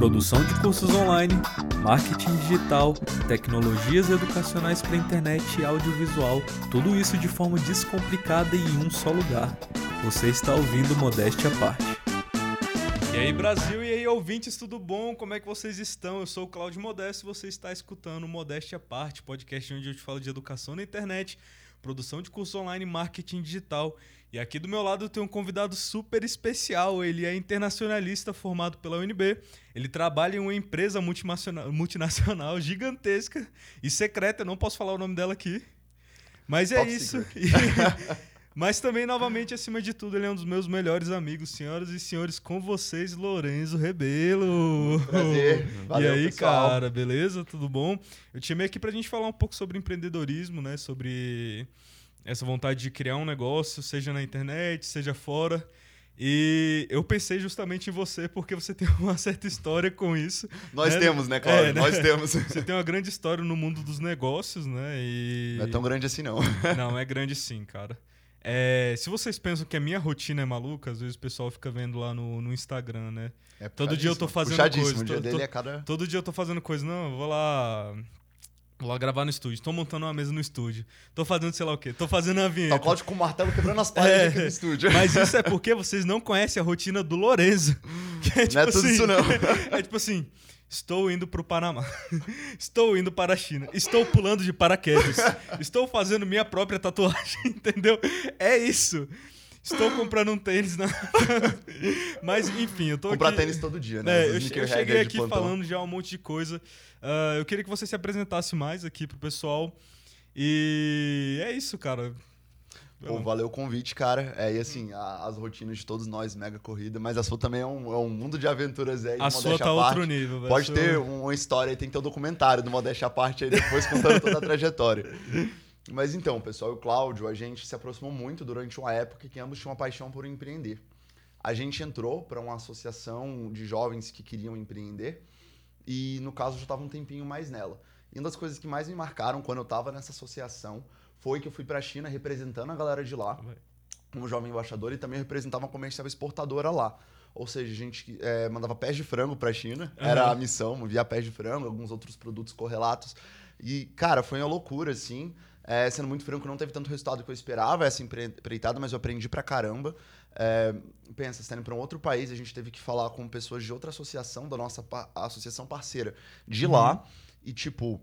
Produção de cursos online, marketing digital, tecnologias educacionais para internet e audiovisual, tudo isso de forma descomplicada e em um só lugar. Você está ouvindo Modéstia à Parte. E aí, Brasil, e aí, ouvintes, tudo bom? Como é que vocês estão? Eu sou o Claudio Modesto e você está escutando Modéstia à Parte, podcast onde eu te falo de educação na internet, produção de curso online, marketing digital. E aqui do meu lado eu tenho um convidado super especial. Ele é internacionalista formado pela UNB. Ele trabalha em uma empresa multinacional, multinacional gigantesca e secreta. Eu não posso falar o nome dela aqui. Mas é Top isso. Mas também, novamente, acima de tudo, ele é um dos meus melhores amigos, senhoras e senhores, com vocês, Lorenzo Rebelo. Prazer. Valeu, e aí, pessoal. cara, beleza? Tudo bom? Eu te chamei aqui pra gente falar um pouco sobre empreendedorismo, né? Sobre essa vontade de criar um negócio, seja na internet, seja fora. E eu pensei justamente em você porque você tem uma certa história com isso. Nós né? temos, né, Cláudio? É, né? Nós temos. Você tem uma grande história no mundo dos negócios, né? E... Não é tão grande assim, não. Não, é grande sim, cara. É, se vocês pensam que a minha rotina é maluca, às vezes o pessoal fica vendo lá no, no Instagram, né? É todo dia eu tô fazendo puxadíssimo. coisa. O dia to- dele to- é cada... Todo dia eu tô fazendo coisa. Não, eu vou lá. Vou lá gravar no estúdio. Tô montando uma mesa no estúdio. Tô fazendo sei lá o quê. Tô fazendo a Tá vinheta. o Cláudio com o martelo quebrando as paredes É, aqui no estúdio. Mas isso é porque vocês não conhecem a rotina do Lorenzo. Que é tipo Não é tudo assim, isso, não. É tipo assim. Estou indo pro Panamá. Estou indo para a China. Estou pulando de paraquedas. Estou fazendo minha própria tatuagem, entendeu? É isso. Estou comprando um tênis na. Mas, enfim, eu tô Comprar aqui... tênis todo dia, né? É, eu, eu cheguei aqui plantão. falando já um monte de coisa. Ah, eu queria que você se apresentasse mais aqui pro pessoal. E é isso, cara. Pô, valeu o convite, cara. É, e assim, a- as rotinas de todos nós, mega corrida, mas a sua também é um, é um mundo de aventuras aí. de a sua tá à outro nível, velho. Pode ter uma história aí, tem que ter um documentário do Modéstia à Parte aí depois contando toda a trajetória. Mas então, pessoal, e o Cláudio, a gente se aproximou muito durante uma época que ambos tinham uma paixão por empreender. A gente entrou para uma associação de jovens que queriam empreender e, no caso, já estava um tempinho mais nela. E uma das coisas que mais me marcaram quando eu estava nessa associação foi que eu fui para a China representando a galera de lá como jovem embaixador e também representava uma comercial exportadora lá. Ou seja, a gente eh, mandava pés de frango para a China, era Aham. a missão, enviar pés de frango, alguns outros produtos correlatos. E, cara, foi uma loucura, assim. Eh, sendo muito franco, não teve tanto resultado que eu esperava essa empre- empreitada, mas eu aprendi pra caramba. Eh, pensa, saindo para um outro país, a gente teve que falar com pessoas de outra associação, da nossa associação parceira de Uhum. lá. E, tipo,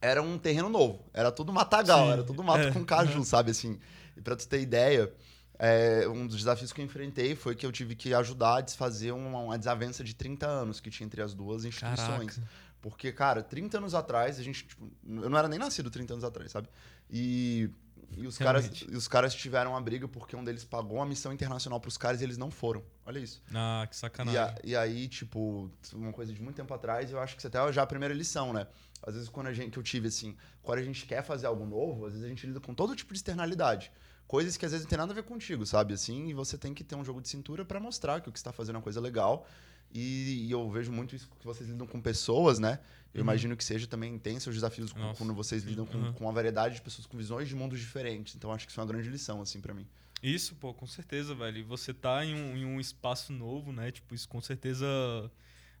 era um terreno novo. Era tudo matagal, Sim, era tudo mato é, com caju, uhum. sabe? Assim, e pra tu ter ideia, é, um dos desafios que eu enfrentei foi que eu tive que ajudar a desfazer uma, uma desavença de 30 anos que tinha entre as duas instituições. Caraca. Porque, cara, 30 anos atrás, a gente. Tipo, eu não era nem nascido 30 anos atrás, sabe? E, e os, caras, e os caras tiveram uma briga porque um deles pagou uma missão internacional pros caras e eles não foram. Olha isso. Ah, que E, sacanagem. a- e aí, tipo, uma coisa de muito tempo atrás, eu acho que isso até é já a primeira lição, né? Às vezes, quando a gente, que eu tive, assim, quando a gente quer fazer algo novo, às vezes a gente lida com todo tipo de externalidade. Coisas que às vezes não tem nada a ver contigo, sabe? Assim, e você tem que ter um jogo de cintura pra mostrar que o que você tá fazendo é uma coisa legal. E, e eu vejo muito isso que vocês lidam com pessoas, né? Eu Uhum. imagino que seja também tem seus desafios Nossa, quando vocês lidam com, uhum. com uma variedade de pessoas com visões de mundos diferentes. Então, acho que isso é uma grande lição, assim, pra mim. Isso, pô, com certeza, velho. E você tá em um, em um espaço novo, né? Tipo, isso com certeza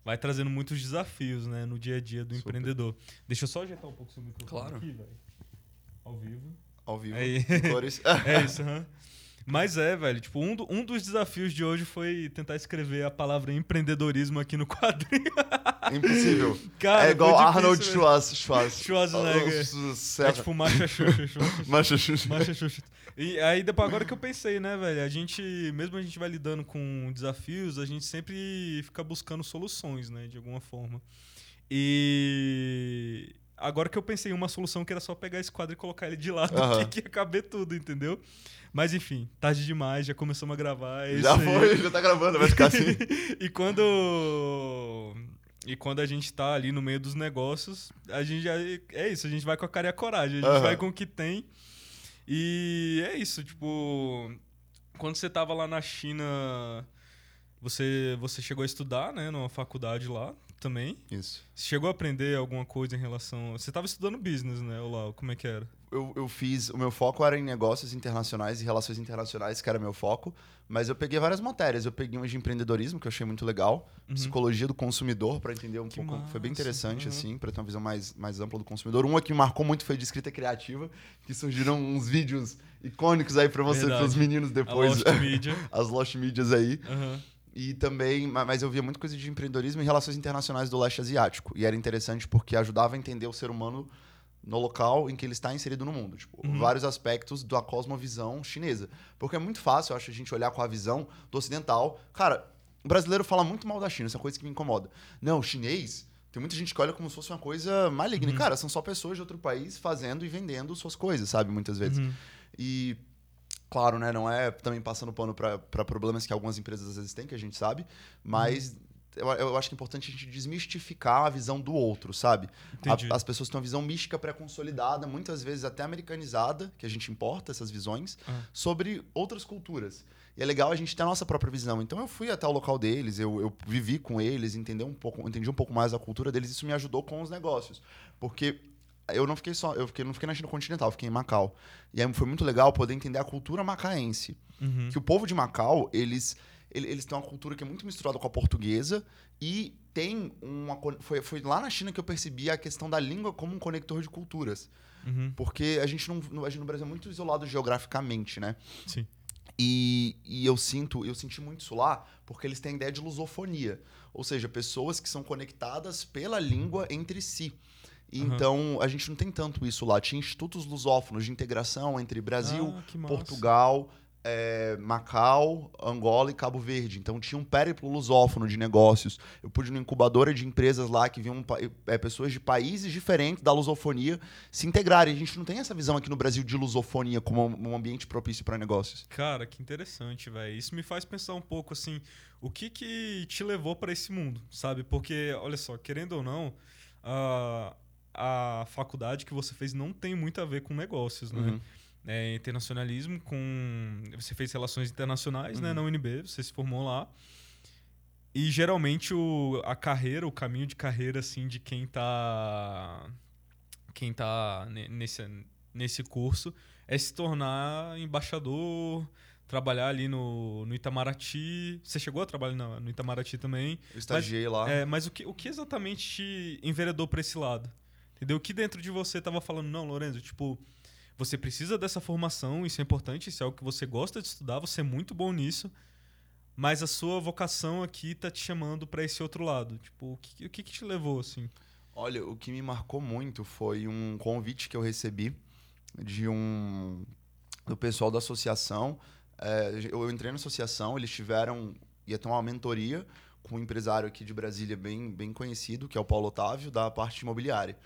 vai trazendo muitos desafios, né? No dia a dia do Super. empreendedor. Deixa eu só ajeitar um pouco o seu microfone Claro. aqui, velho. Ao vivo. Ao vivo, Aí. em cores. É isso, aham. Mas é, velho, tipo, um, do- um dos desafios de hoje foi tentar escrever a palavra empreendedorismo aqui no quadrinho. Impossível. Cara, é igual Arnold. Schwarzenegger. O- É tipo Marcha Xuxa. Mancha Xuxa. Marcha Xuxa. E aí, depois, agora que eu pensei, né, velho? A gente, mesmo a gente vai lidando com desafios, a gente sempre fica buscando soluções, né, de alguma forma. E agora que eu pensei em uma solução que era só pegar esse quadro e colocar ele de lado, Aham. que, ia caber tudo, entendeu? Mas enfim, tarde demais, já começamos a gravar. É Já aí. foi, já tá gravando, vai ficar assim. e quando e quando a gente tá ali no meio dos negócios, a gente já é isso, a gente vai com a cara e a coragem, a gente Aham. vai com o que tem. E é isso, tipo, quando você tava lá na China, Você, você chegou a estudar, né, numa faculdade lá também. Isso. Você chegou a aprender alguma coisa em relação. Você estava estudando business, né, Olá? Como é que era? eu, eu fiz. O meu foco era em negócios internacionais e relações internacionais, que era meu foco. Mas eu peguei várias matérias. Eu peguei uma de empreendedorismo, que eu achei muito legal. Uhum. Psicologia do consumidor, para entender um Que pouco. Foi bem massa, interessante, uhum. assim, para ter uma visão mais, mais ampla do consumidor. Uma que me marcou muito foi de escrita criativa, que surgiram uns vídeos icônicos aí para você, para os meninos A depois. Lost Media. As Lost Medias aí. Aham. E também, ma- mas eu via muita coisa de empreendedorismo e relações internacionais do leste asiático. E era interessante porque ajudava a entender o ser humano no local em que ele está inserido no mundo. Tipo, Uhum. vários aspectos da cosmovisão chinesa. Porque é muito fácil, eu acho, a gente olhar com a visão do ocidental. Cara, o brasileiro fala muito mal da China, essa é uma coisa que me incomoda. Não, o chinês. Tem muita gente que olha como se fosse uma coisa maligna. Uhum. cara, são só pessoas de outro país fazendo e vendendo suas coisas, sabe? Muitas vezes. Uhum. E, claro, né, não é também passando pano para problemas que algumas empresas às vezes têm, que a gente sabe, mas eu, eu acho que é importante a gente desmistificar a visão do outro, sabe? A- Entendi. as pessoas têm uma visão mística pré-consolidada, muitas vezes até americanizada, que a gente importa essas visões, Ah. sobre outras culturas. E é legal a gente ter a nossa própria visão. Então eu fui até o local deles, eu, eu vivi com eles, entender um pouco, entendi um pouco mais a cultura deles, isso me ajudou com os negócios. Porque eu não fiquei só, eu fiquei, não fiquei na China continental, eu fiquei em Macau. E aí foi muito legal poder entender a cultura macaense. Uhum. Que o povo de Macau, eles, ele- eles têm uma cultura que é muito misturada com a portuguesa e tem uma. Foi, foi lá na China que eu percebi a questão da língua como um conector de culturas. Uhum. Porque a gente, não, no- a gente no Brasil é muito isolado geograficamente, né? Sim. E, e eu sinto, eu senti muito isso lá, porque eles têm a ideia de lusofonia. Ou seja, pessoas que são conectadas pela língua entre si. E Aham. Então, a gente não tem tanto isso lá. Tinha institutos lusófonos de integração entre Brasil, Ah. Portugal, é, Macau, Angola e Cabo Verde. Então tinha um périplo lusófono de negócios. Eu pude ir numa incubadora de empresas lá que viam é, pessoas de países diferentes da lusofonia se integrarem. A gente não tem essa visão aqui no Brasil de lusofonia como um ambiente propício para negócios. Cara, que interessante, velho. Isso me faz pensar um pouco assim, o que que te levou para esse mundo, sabe? Porque, olha só, querendo ou não, a, a faculdade que você fez não tem muito a ver com negócios, né? Uhum. É, internacionalismo com... Você fez relações internacionais, né? Uhum. Na UNB, você se formou lá. E geralmente o, a carreira, o caminho de carreira, assim, de quem tá... Quem tá ne- nesse, nesse curso é se tornar embaixador, trabalhar ali no, no Itamaraty. Você chegou a trabalhar na- no Itamaraty também. Eu estagiei lá. É, mas o que, o que exatamente te enveredou para esse lado? Entendeu? O que dentro de você tava falando, não, Lorenzo, tipo, você precisa dessa formação, isso é importante, isso é algo que você gosta de estudar, você é muito bom nisso, mas a sua vocação aqui tá te chamando para esse outro lado. Tipo, o que, o que, que te levou, assim? Olha, o que me marcou muito foi um convite que eu recebi de um do pessoal da associação. É, eu entrei na associação, eles tiveram ia ter uma mentoria com um empresário aqui de Brasília bem, bem conhecido, que é o Paulo Otávio, da parte imobiliária.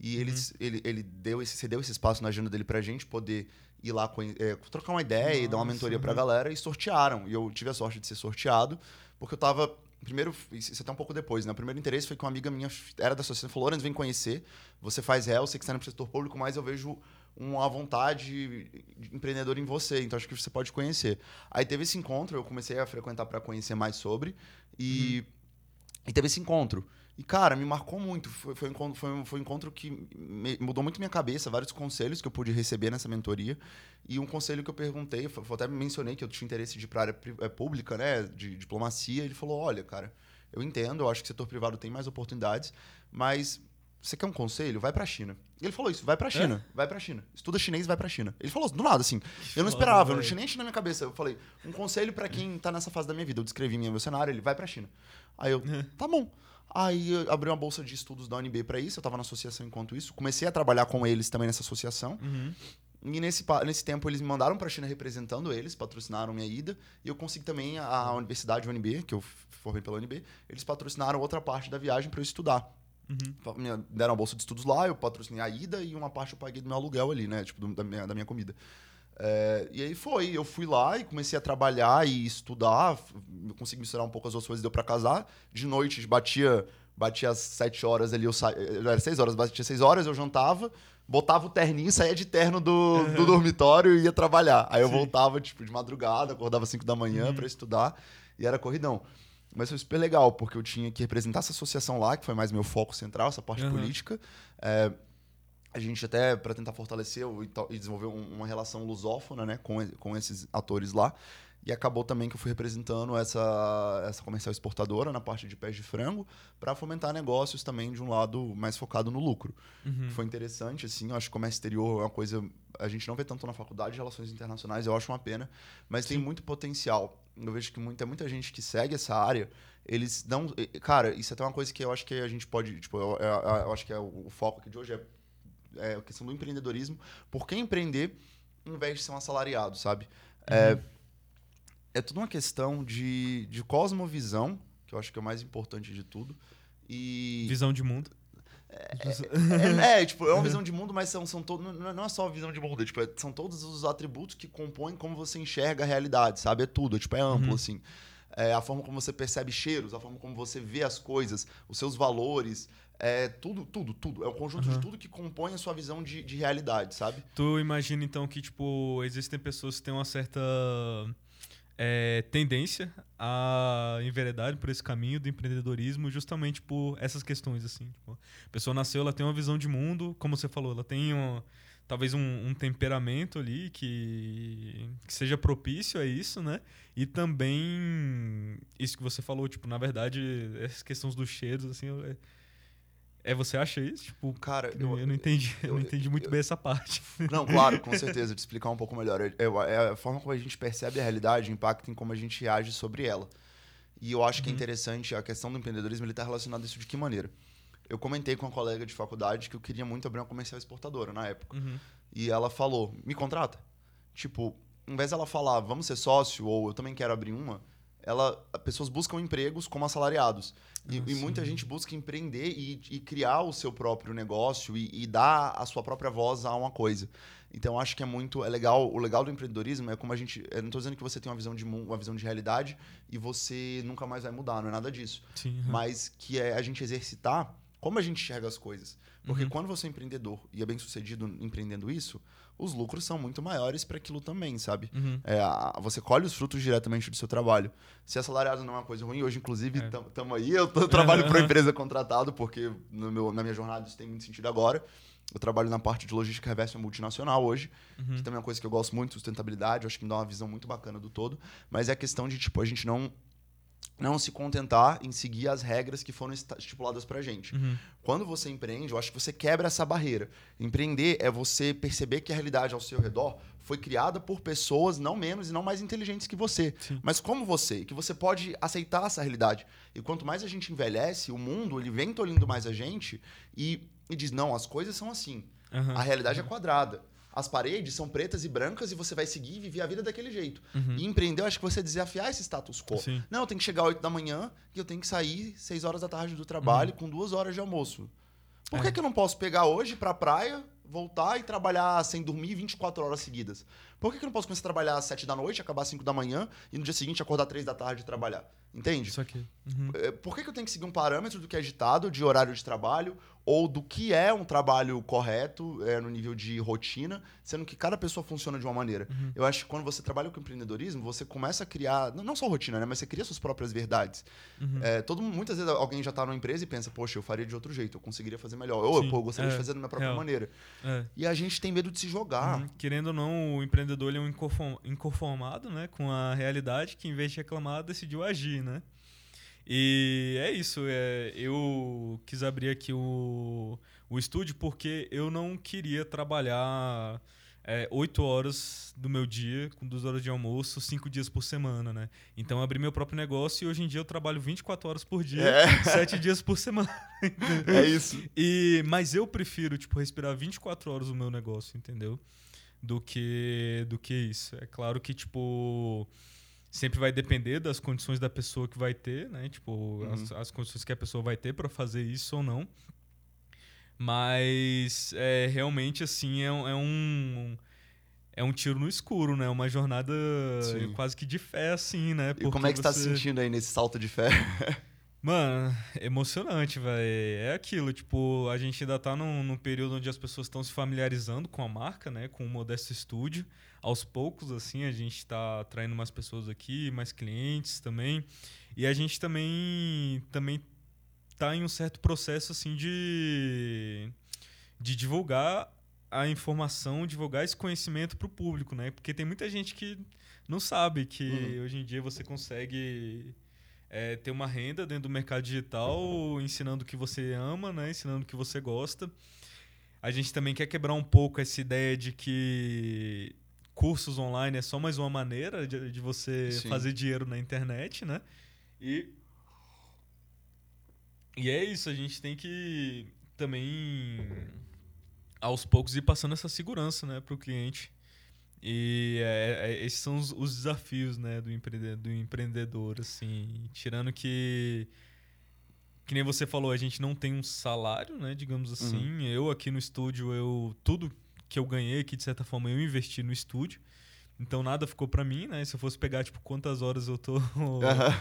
E eles, ele, ele deu esse, cedeu esse espaço na agenda dele pra gente poder ir lá é, trocar uma ideia e dar uma Nossa, mentoria pra uhum. galera e sortearam. E eu tive a sorte de ser sorteado, porque eu tava. Primeiro, isso até um pouco depois, né? O primeiro interesse foi que uma amiga minha era da associação falou: Lourenço, vem conhecer. Você faz réu, você que está no setor público, mas eu vejo uma vontade de empreendedor em você, então acho que você pode conhecer. Aí teve esse encontro, eu comecei a frequentar para conhecer mais sobre, e, e teve esse encontro. E, cara, me marcou muito. Foi, foi, um encontro, foi, um, foi um encontro que me- mudou muito minha cabeça, vários conselhos que eu pude receber nessa mentoria. E um conselho que eu perguntei, foi até mencionei que eu tinha interesse de ir para a área eh, pública, né, de diplomacia. Ele falou: olha, cara, eu entendo, eu acho que o setor privado tem mais oportunidades, mas você quer um conselho? Vai para a China. Ele falou isso, vai para a China, vai para a China. Estuda chinês, vai para a China. Ele falou do nada, assim. Eu não esperava, eu não tinha nem China na minha cabeça. Eu falei, um conselho para quem tá nessa fase da minha vida. Eu descrevi minha- meu cenário, ele vai para a China. Aí eu, tá bom. Aí eu abri uma bolsa de estudos da UNB para isso, eu tava na associação enquanto isso. Comecei a trabalhar com eles também nessa associação. Uhum. E nesse, nesse tempo eles me mandaram para a China representando eles, patrocinaram minha ida. E eu consegui também a, a Universidade UNB, que eu formei pela UNB, eles patrocinaram outra parte da viagem para eu estudar. Uhum. Me deram uma bolsa de estudos lá, eu patrocinei a ida e uma parte eu paguei do meu aluguel ali, né? Tipo, do- da, minha, da minha comida. É, e aí foi, eu fui lá e comecei a trabalhar e estudar, consegui misturar um pouco as duas coisas, deu pra casar. De noite, batia, batia às sete horas ali, eu sa... era seis horas, batia seis horas, eu jantava, botava o terninho, saía de terno do, do dormitório e ia trabalhar. Aí eu Sim. voltava, tipo, de madrugada, acordava às cinco da manhã Uhum. pra estudar e era corridão. Mas foi super legal, porque eu tinha que representar essa associação lá, que foi mais meu foco central, essa parte Aham. política. É, a gente até, para tentar fortalecer e, desenvolver um- uma relação lusófona né, com, com esses atores lá. E acabou também que eu fui representando essa, essa comercial exportadora na parte de pés de frango, para fomentar negócios também de um lado mais focado no lucro. Uhum. Foi interessante, assim, eu acho que comércio exterior é uma coisa. A gente não vê tanto na faculdade de relações internacionais, eu acho uma pena, mas tem muito potencial. Eu vejo que muita, muita gente que segue essa área, eles não. Cara, isso é até uma coisa que eu acho que a gente pode. Tipo, eu, eu- eu acho que é o, o foco aqui de hoje é, é a questão do empreendedorismo. Por que empreender em vez de ser um assalariado, sabe? É, é tudo uma questão de, de cosmovisão, que eu acho que é o mais importante de tudo. E. Visão de mundo. É, é, tipo, é uma visão de mundo, mas são, são to- não, não é só a visão de mundo, é, tipo, é- são todos os atributos que compõem como você enxerga a realidade, sabe? É tudo, é, tipo, é amplo, Uhum. assim. É a forma como você percebe cheiros, a forma como você vê as coisas, os seus valores, é tudo, tudo, tudo. É um conjunto de Uhum. tudo que compõe a sua visão de, de realidade, sabe? Tu imagina então que, tipo, existem pessoas que têm uma certa é, tendência a enveredar por esse caminho do empreendedorismo justamente por essas questões, assim. Tipo, a pessoa nasceu, ela tem uma visão de mundo, como você falou, ela tem um- talvez um, um temperamento ali que, que seja propício a isso, né? E também isso que você falou, tipo, na verdade, essas questões dos cheiros, assim, é, é você acha isso? Tipo, Cara, eu, não entendi, eu, não eu- entendi muito eu- bem essa parte. Não, claro, com certeza, te explicar um pouco melhor. É, é a forma como a gente percebe a realidade impacta em como a gente age sobre ela. E eu acho que é Uhum. interessante a questão do empreendedorismo, ele está relacionado a isso de que maneira? Eu comentei com uma colega de faculdade que eu queria muito abrir uma comercial exportadora na época. Uhum. E ela falou, me contrata. Tipo, em vez dela falar, vamos ser sócio, ou eu também quero abrir uma, ela, pessoas buscam empregos como assalariados. E, Ah, e muita gente busca empreender e, e criar o seu próprio negócio e, e dar a sua própria voz a uma coisa. Então, eu acho que é muito é legal. O legal do empreendedorismo é como a gente. Eu não estou dizendo que você tem uma visão de uma visão de realidade e você nunca mais vai mudar, não é nada disso Sim. uhum. mas que é a gente exercitar como a gente enxerga as coisas. Porque Uhum. quando você é empreendedor e é bem sucedido empreendendo isso, os lucros são muito maiores para aquilo também, sabe? Uhum. É, você colhe os frutos diretamente do seu trabalho. Se assalariado não é uma coisa ruim, hoje, inclusive, É. estamos aí. Eu, tô- trabalho para uma empresa contratado, porque meu, na minha jornada isso tem muito sentido agora. Eu trabalho na parte de logística reversa multinacional hoje, Uhum. que também é uma coisa que eu gosto muito, sustentabilidade, acho que me dá uma visão muito bacana do todo. Mas é a questão de, tipo, a gente não, não se contentar em seguir as regras que foram estipuladas pra gente. Uhum. Quando você empreende, eu acho que você quebra essa barreira. Empreender é você perceber que a realidade ao seu redor foi criada por pessoas não menos e não mais inteligentes que você. Sim. Mas como você, que você pode aceitar essa realidade. E quanto mais a gente envelhece, o mundo ele vem tolhindo mais a gente e, e diz: não, as coisas são assim. Aham. A realidade é quadrada. As paredes são pretas e brancas e você vai seguir e viver a vida daquele jeito. Uhum. E empreender, eu acho que você desafiar esse status quo. Sim. Não, eu tenho que chegar às 8 da manhã e eu tenho que sair 6 horas da tarde do trabalho com duas horas de almoço. Por que, Uhum. É. que eu não posso pegar hoje pra praia, voltar e trabalhar sem dormir 24 horas seguidas? Por que, que eu não posso começar a trabalhar às 7 da noite, acabar às 5 da manhã e no dia seguinte acordar 3 da tarde e trabalhar? Entende? Isso aqui. Uhum. É, Por que, que eu tenho que seguir um parâmetro do que é ditado de horário de trabalho ou do que é um trabalho correto é, no nível de rotina, sendo que cada pessoa funciona de uma maneira? Uhum. Eu acho que quando você trabalha com empreendedorismo, você começa a criar, não só rotina, né, mas você cria suas próprias verdades. Uhum. É, todo, muitas vezes alguém já está numa empresa e pensa, poxa, eu faria de outro jeito, eu conseguiria fazer melhor. Ou pô, eu gostaria é, de fazer da minha própria real. maneira. É. E a gente tem medo de se jogar. Uhum. Querendo ou não, o empreendedor é um inconform- inconformado né, com a realidade que, em vez de reclamar, decidiu agir, né? E é isso. É, eu quis abrir aqui o, o estúdio porque eu não queria trabalhar é, oito horas do meu dia, com duas horas de almoço, cinco dias por semana, né? Então eu abri meu próprio negócio e hoje em dia eu trabalho 24 horas por dia, É. sete dias por semana. É isso. E, mas eu prefiro, tipo, respirar 24 horas o meu negócio, entendeu? Do que, do que isso. É claro que, tipo, sempre vai depender das condições da pessoa que vai ter, né? Tipo, as, as condições que a pessoa vai ter para fazer isso ou não. Mas, é, realmente, assim, é, um- é um... É um tiro no escuro, né? Uma jornada Sim. quase que de fé, assim, né? E como é que você está se sentindo aí nesse salto de fé? Mano, emocionante, velho. É aquilo, tipo, a gente ainda tá num, num período onde as pessoas estão se familiarizando com a marca, né? Com o Modesto Studio. Aos poucos, assim, a gente tá atraindo mais pessoas aqui, mais clientes também. E a gente também, também tá em um certo processo, assim, de, de divulgar a informação, divulgar esse conhecimento para o público, né? Porque tem muita gente que não sabe que uhum. hoje em dia você consegue é, ter uma renda dentro do mercado digital, ensinando o que você ama, né? ensinando o que você gosta. A gente também quer quebrar um pouco essa ideia de que cursos online é só mais uma maneira de, de você Sim. fazer dinheiro na internet, né? E, e é isso, a gente tem que também aos poucos ir passando essa segurança né, para o cliente. E é, é, esses são os, os, desafios né, do, empreendedor, do empreendedor, assim. Tirando que, que nem você falou, a gente não tem um salário, né, digamos assim. Uhum. Eu aqui no estúdio, eu tudo que eu ganhei aqui, de certa forma, eu investi no estúdio. Então nada ficou para mim, né? Se eu fosse pegar, tipo, quantas horas eu tô. Uhum.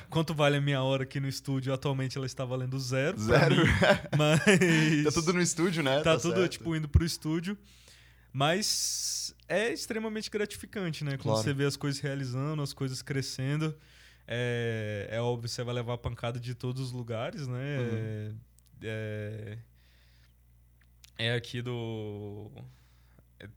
Quanto vale a minha hora aqui no estúdio? Atualmente ela está valendo zero. Zero. Mim, mas. tá tudo no estúdio, né? Tá, tá tudo, certo. tipo, indo pro estúdio. Mas é extremamente gratificante, né? Quando claro. você vê as coisas realizando, as coisas crescendo. É, é óbvio, você vai levar a pancada de todos os lugares, né? Uhum. É, é, é aqui do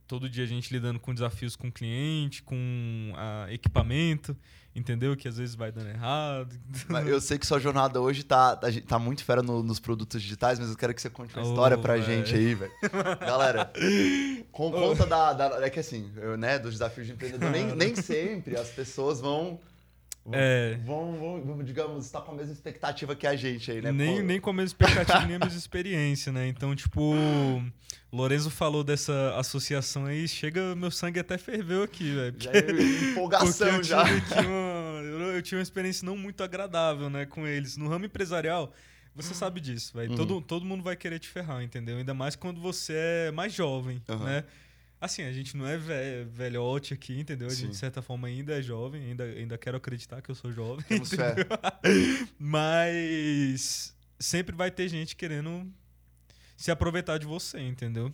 todo dia a gente lidando com desafios com cliente, com a, equipamento, entendeu? Que às vezes vai dando errado. eu sei que sua jornada hoje tá, tá, tá muito fera no, nos produtos digitais, mas eu quero que você conte uma oh, história pra véio. gente aí, velho. Galera, com conta da, da, É que assim, eu, né, dos desafios de empreendedor, nem, nem sempre as pessoas Vão, é. vão, vão, vão, digamos, estar com a mesma expectativa que a gente aí, né? Nem, nem com a mesma expectativa, nem a mesma experiência, né? Então, tipo, Lorenzo falou dessa associação aí, chega, meu sangue até ferveu aqui, velho. Já é empolgação eu já. uma, eu, eu tive uma experiência não muito agradável, né, com eles. No ramo empresarial, você sabe disso, velho. Uhum. Todo, todo mundo vai querer te ferrar, entendeu? Ainda mais quando você é mais jovem, uhum. né? Assim, a gente não é velhote aqui, entendeu? A gente, de certa forma, ainda é jovem, ainda, ainda quero acreditar que eu sou jovem. Temos fé. Mas sempre vai ter gente querendo se aproveitar de você, entendeu?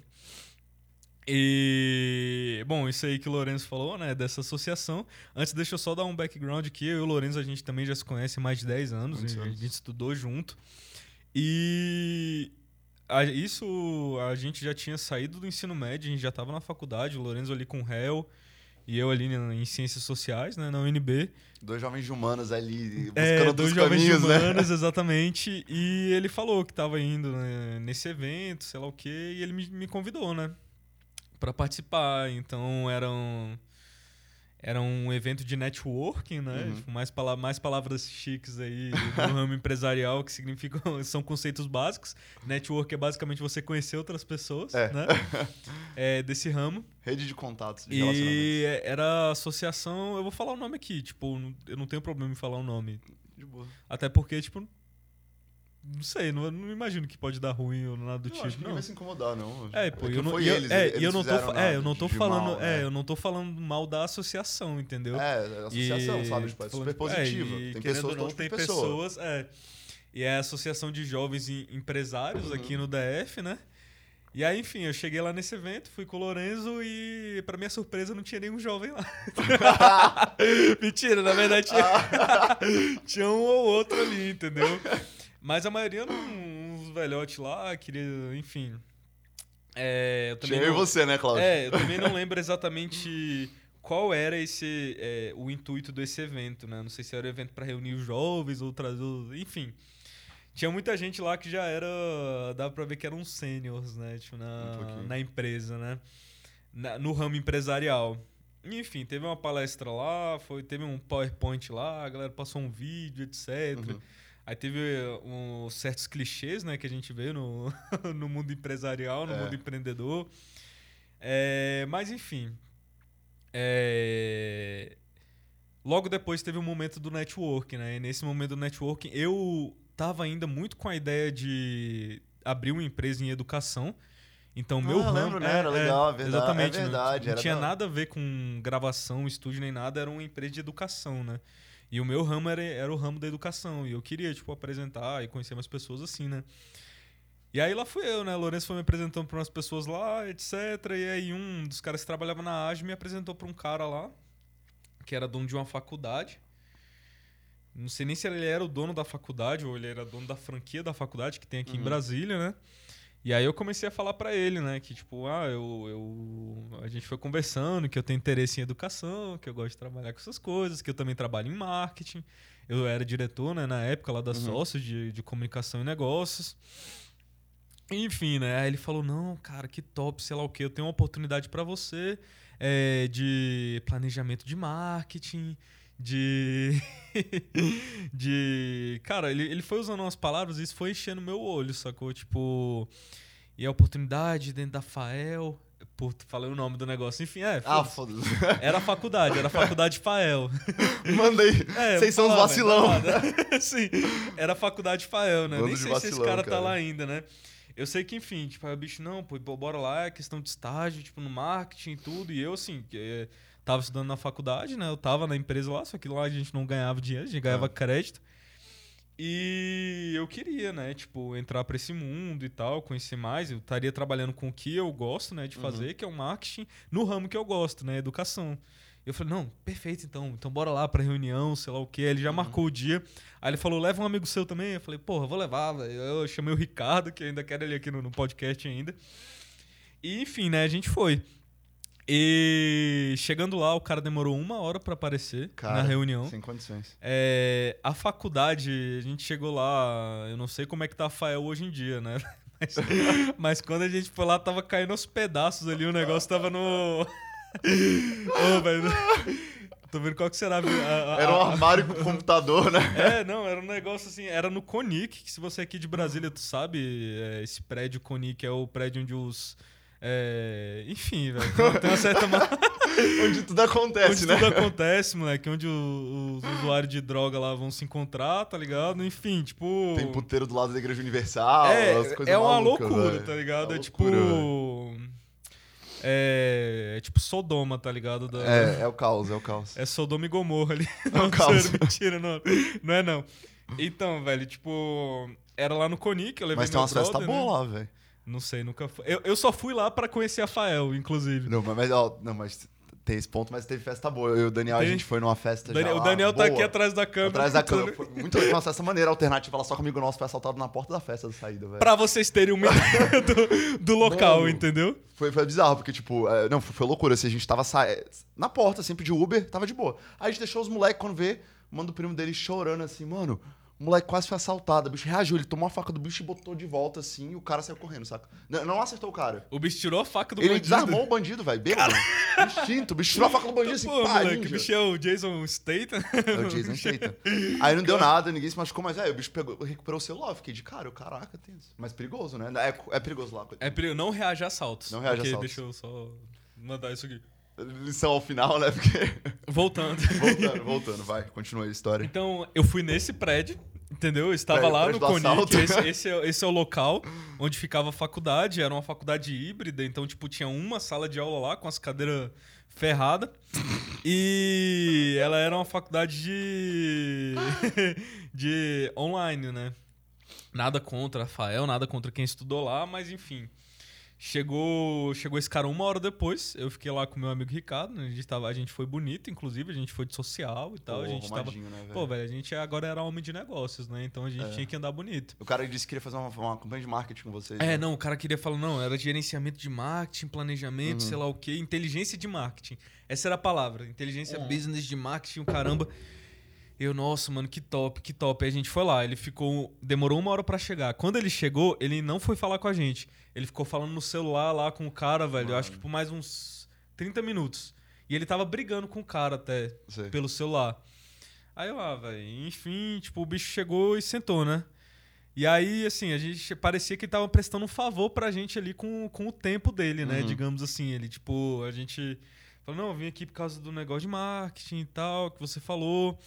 E, bom, isso aí que o Lourenço falou, né, dessa associação. Antes, deixa eu só dar um background aqui. Eu e o Lourenço, a gente também já se conhece há mais de 10 anos. A gente estudou junto. E a, isso a gente já tinha saído do ensino médio, a gente já estava na faculdade, o Lorenzo ali com o réu e eu ali em ciências sociais, né, na UNB. Dois jovens de humanas ali buscando é, dois jovens caminhos, de né? humanas, né? exatamente. E ele falou que estava indo né, nesse evento, sei lá o quê, e ele me, me convidou, né, para participar. Então eram era um evento de networking, né? Uhum. Tipo, mais, pala mais palavras chiques aí no ramo empresarial que significam são conceitos básicos. Network é basicamente você conhecer outras pessoas, é. né? É, desse ramo. Rede de contatos, de E era associação, eu vou falar o nome aqui, tipo, eu não tenho problema em falar o nome. De boa. Até porque, tipo, não sei, não, não imagino que pode dar ruim ou nada do não, tipo. Acho que não vai se incomodar, não. É, pô, eu não, foi eu, eles, é, eles eu não tô, é, eu não tô falando, mal, né? é, eu não tô falando mal da associação, entendeu? É, a associação, e, sabe, tipo, é super positiva. É, tem pessoas não, tem pessoas, é. E é a Associação de Jovens Empresários uhum. aqui no DF, né? E aí, enfim, eu cheguei lá nesse evento, fui com o Lorenzo e, pra minha surpresa, não tinha nenhum jovem lá. Mentira, na verdade tinha, tinha um ou outro ali, entendeu? Mas a maioria, uns velhotes lá, queria, enfim. É, eu também Tinha não, e você, né, Cláudio? É, eu também não lembro exatamente qual era esse é, o intuito desse evento, né? Não sei se era um evento para reunir os jovens ou trazer, enfim. Tinha muita gente lá que já era, dava para ver que eram sêniors, né, tipo na, um na empresa, né? Na, no ramo empresarial. Enfim, teve uma palestra lá, foi, teve um PowerPoint lá, a galera passou um vídeo, etc. Uhum. Aí teve um, certos clichês, né, que a gente vê no, no mundo empresarial, no é. mundo empreendedor. É, mas, enfim. É, logo depois teve o um momento do networking, né? E nesse momento do networking, eu tava ainda muito com a ideia de abrir uma empresa em educação. Então, meu ah, ramo. Lembro, né? Era é, legal, é verdade. Exatamente. É verdade, não, não tinha nada a ver com gravação, estúdio nem nada, era uma empresa de educação, né? E o meu ramo era, era o ramo da educação. E eu queria, tipo, apresentar e conhecer mais pessoas assim, né? E aí lá fui eu, né? Lourenço foi me apresentando para umas pessoas lá, etc. E aí um dos caras que trabalhava na AGE me apresentou para um cara lá, que era dono de uma faculdade. Não sei nem se ele era o dono da faculdade ou ele era dono da franquia da faculdade que tem aqui uhum. em Brasília, né? E aí eu comecei a falar para ele, né, que tipo, ah, eu, eu a gente foi conversando que eu tenho interesse em educação, que eu gosto de trabalhar com essas coisas, que eu também trabalho em marketing. Eu era diretor, né, na época lá da uhum. sócio de, de comunicação e negócios. Enfim, né? Aí ele falou: Não, cara, que top, sei lá o que, eu tenho uma oportunidade para você é, de planejamento de marketing, de. de. Cara, ele, ele foi usando umas palavras e isso foi enchendo meu olho, sacou? Tipo. E a oportunidade dentro da FAEL. Por, falei o nome do negócio. Enfim, é. Ah, foda-se. Era a faculdade, era a faculdade FAEL. Mandei. É, Vocês são os vacilão. Sim, era a faculdade FAEL, né? Bando Nem sei vacilão, se esse cara, cara tá lá ainda, né? Eu sei que, enfim, tipo, aí o bicho, não, pô, bora lá, é questão de estágio, tipo, no marketing e tudo. E eu, assim, é, tava estudando na faculdade, né? Eu tava na empresa lá, só que lá a gente não ganhava dinheiro, a gente ganhava é. crédito. E eu queria, né, tipo, entrar para esse mundo e tal, conhecer mais. Eu estaria trabalhando com o que eu gosto, né, de uhum. fazer, uhum. que é o marketing, no ramo que eu gosto, né, educação. Eu falei, não, perfeito então, então bora lá pra reunião, sei lá o quê. Ele já uhum. marcou o dia. Aí ele falou, leva um amigo seu também. Eu falei, porra, vou levar, velho. Eu chamei o Ricardo, que ainda quero ele aqui no, no podcast ainda. E enfim, né, a gente foi. E chegando lá, o cara demorou uma hora para aparecer cara, na reunião. Sem condições. É, a faculdade, a gente chegou lá, eu não sei como é que tá a Fael hoje em dia, né? Mas, mas quando a gente foi lá, tava caindo aos pedaços ali, o negócio tava no. Ô, velho. Tô vendo qual que será. A, a, era um armário com computador, né? É, não, era um negócio assim. Era no Conic, que se você é aqui de Brasília, tu sabe, é, esse prédio Conic é o prédio onde os. É, enfim, velho. Tem uma certa. onde tudo acontece, onde né? Onde tudo acontece, moleque. Onde os usuários de droga lá vão se encontrar, tá ligado? Enfim, tipo. Tem puteiro do lado da Igreja Universal, é, as coisas É uma malucas, loucura, véio. tá ligado? É, é tipo. É, é, tipo Sodoma, tá ligado? Da... É, é o caos, é o caos. É Sodoma e Gomorra ali. É o caos. mentira, não. Não é não. Então, velho, tipo, era lá no Conic, eu levei Mas tem umas festas né? boas lá, velho. Não sei, nunca fui. Eu, eu só fui lá pra conhecer a Fael, inclusive. Não, mas, ó, não, mas tem esse ponto, mas teve festa boa. Eu e o Daniel, tem? a gente foi numa festa Daniel, já O Daniel tá aqui atrás da câmera. Atrás da câmera. Foi muito legal. Nossa, essa maneira alternativa. Ela só comigo nosso foi assaltado na porta da festa da saída, velho. Pra vocês terem uma ideia do, do local, Mano, entendeu? Foi, foi bizarro, porque, tipo, é, não, foi, foi loucura. Assim, a gente tava sa... na porta, sempre de Uber, tava de boa. Aí a gente deixou os moleques, quando vê, manda o primo dele chorando assim, mano, o moleque quase foi assaltado. O bicho reagiu, ele tomou a faca do bicho e botou de volta assim, e o cara saiu correndo, saca? Não, não acertou o cara. O bicho tirou a faca do ele bandido. Ele desarmou o bandido, velho. Bêbado. Instinto. O bicho tirou a faca do bandido assim, Pô, pá, moleque, o bicho é o Jason Statham. É o Jason Statham. Aí não deu nada, ninguém se machucou, mas é, o bicho pegou, recuperou o celular. Eu fiquei de cara, caraca, tem isso. Mas perigoso, né? É, é perigoso lá. É perigoso. Não reage a assaltos. Não reage a assaltos. Deixa eu só mandar isso aqui. Lição ao final, né? Porque... Voltando. voltando, voltando, vai, continua a história. Então, eu fui nesse prédio, Entendeu? Eu estava lá no Conic, esse, esse, é, esse é o local onde ficava a faculdade, era uma faculdade híbrida, então, tipo, tinha uma sala de aula lá com as cadeiras ferradas. E ela era uma faculdade de. de online, né? Nada contra Rafael, nada contra quem estudou lá, mas enfim. Chegou, chegou esse cara uma hora depois. Eu fiquei lá com meu amigo Ricardo. Né? A gente, tava, a gente foi bonito, inclusive, a gente foi de social e tal. Pô, a gente tava. Né, Pô, velho, a gente agora era homem de negócios, né? Então a gente é. tinha que andar bonito. O cara disse que queria fazer uma, uma campanha de marketing com vocês. É, né? não, o cara queria falar, não, era gerenciamento de marketing, planejamento, uhum. sei lá o quê, inteligência de marketing. Essa era a palavra. Inteligência uhum. business de marketing, o caramba. Eu, nossa, mano, que top, que top. Aí a gente foi lá, ele ficou. Demorou uma hora para chegar. Quando ele chegou, ele não foi falar com a gente. Ele ficou falando no celular lá com o cara, velho. Mano. Eu acho que por mais uns 30 minutos. E ele tava brigando com o cara até, Sei. pelo celular. Aí eu, ah, velho, enfim, tipo, o bicho chegou e sentou, né? E aí, assim, a gente parecia que ele tava prestando um favor pra gente ali com, com o tempo dele, né? Uhum. Digamos assim. Ele, tipo, a gente falou, não, eu vim aqui por causa do negócio de marketing e tal, que você falou.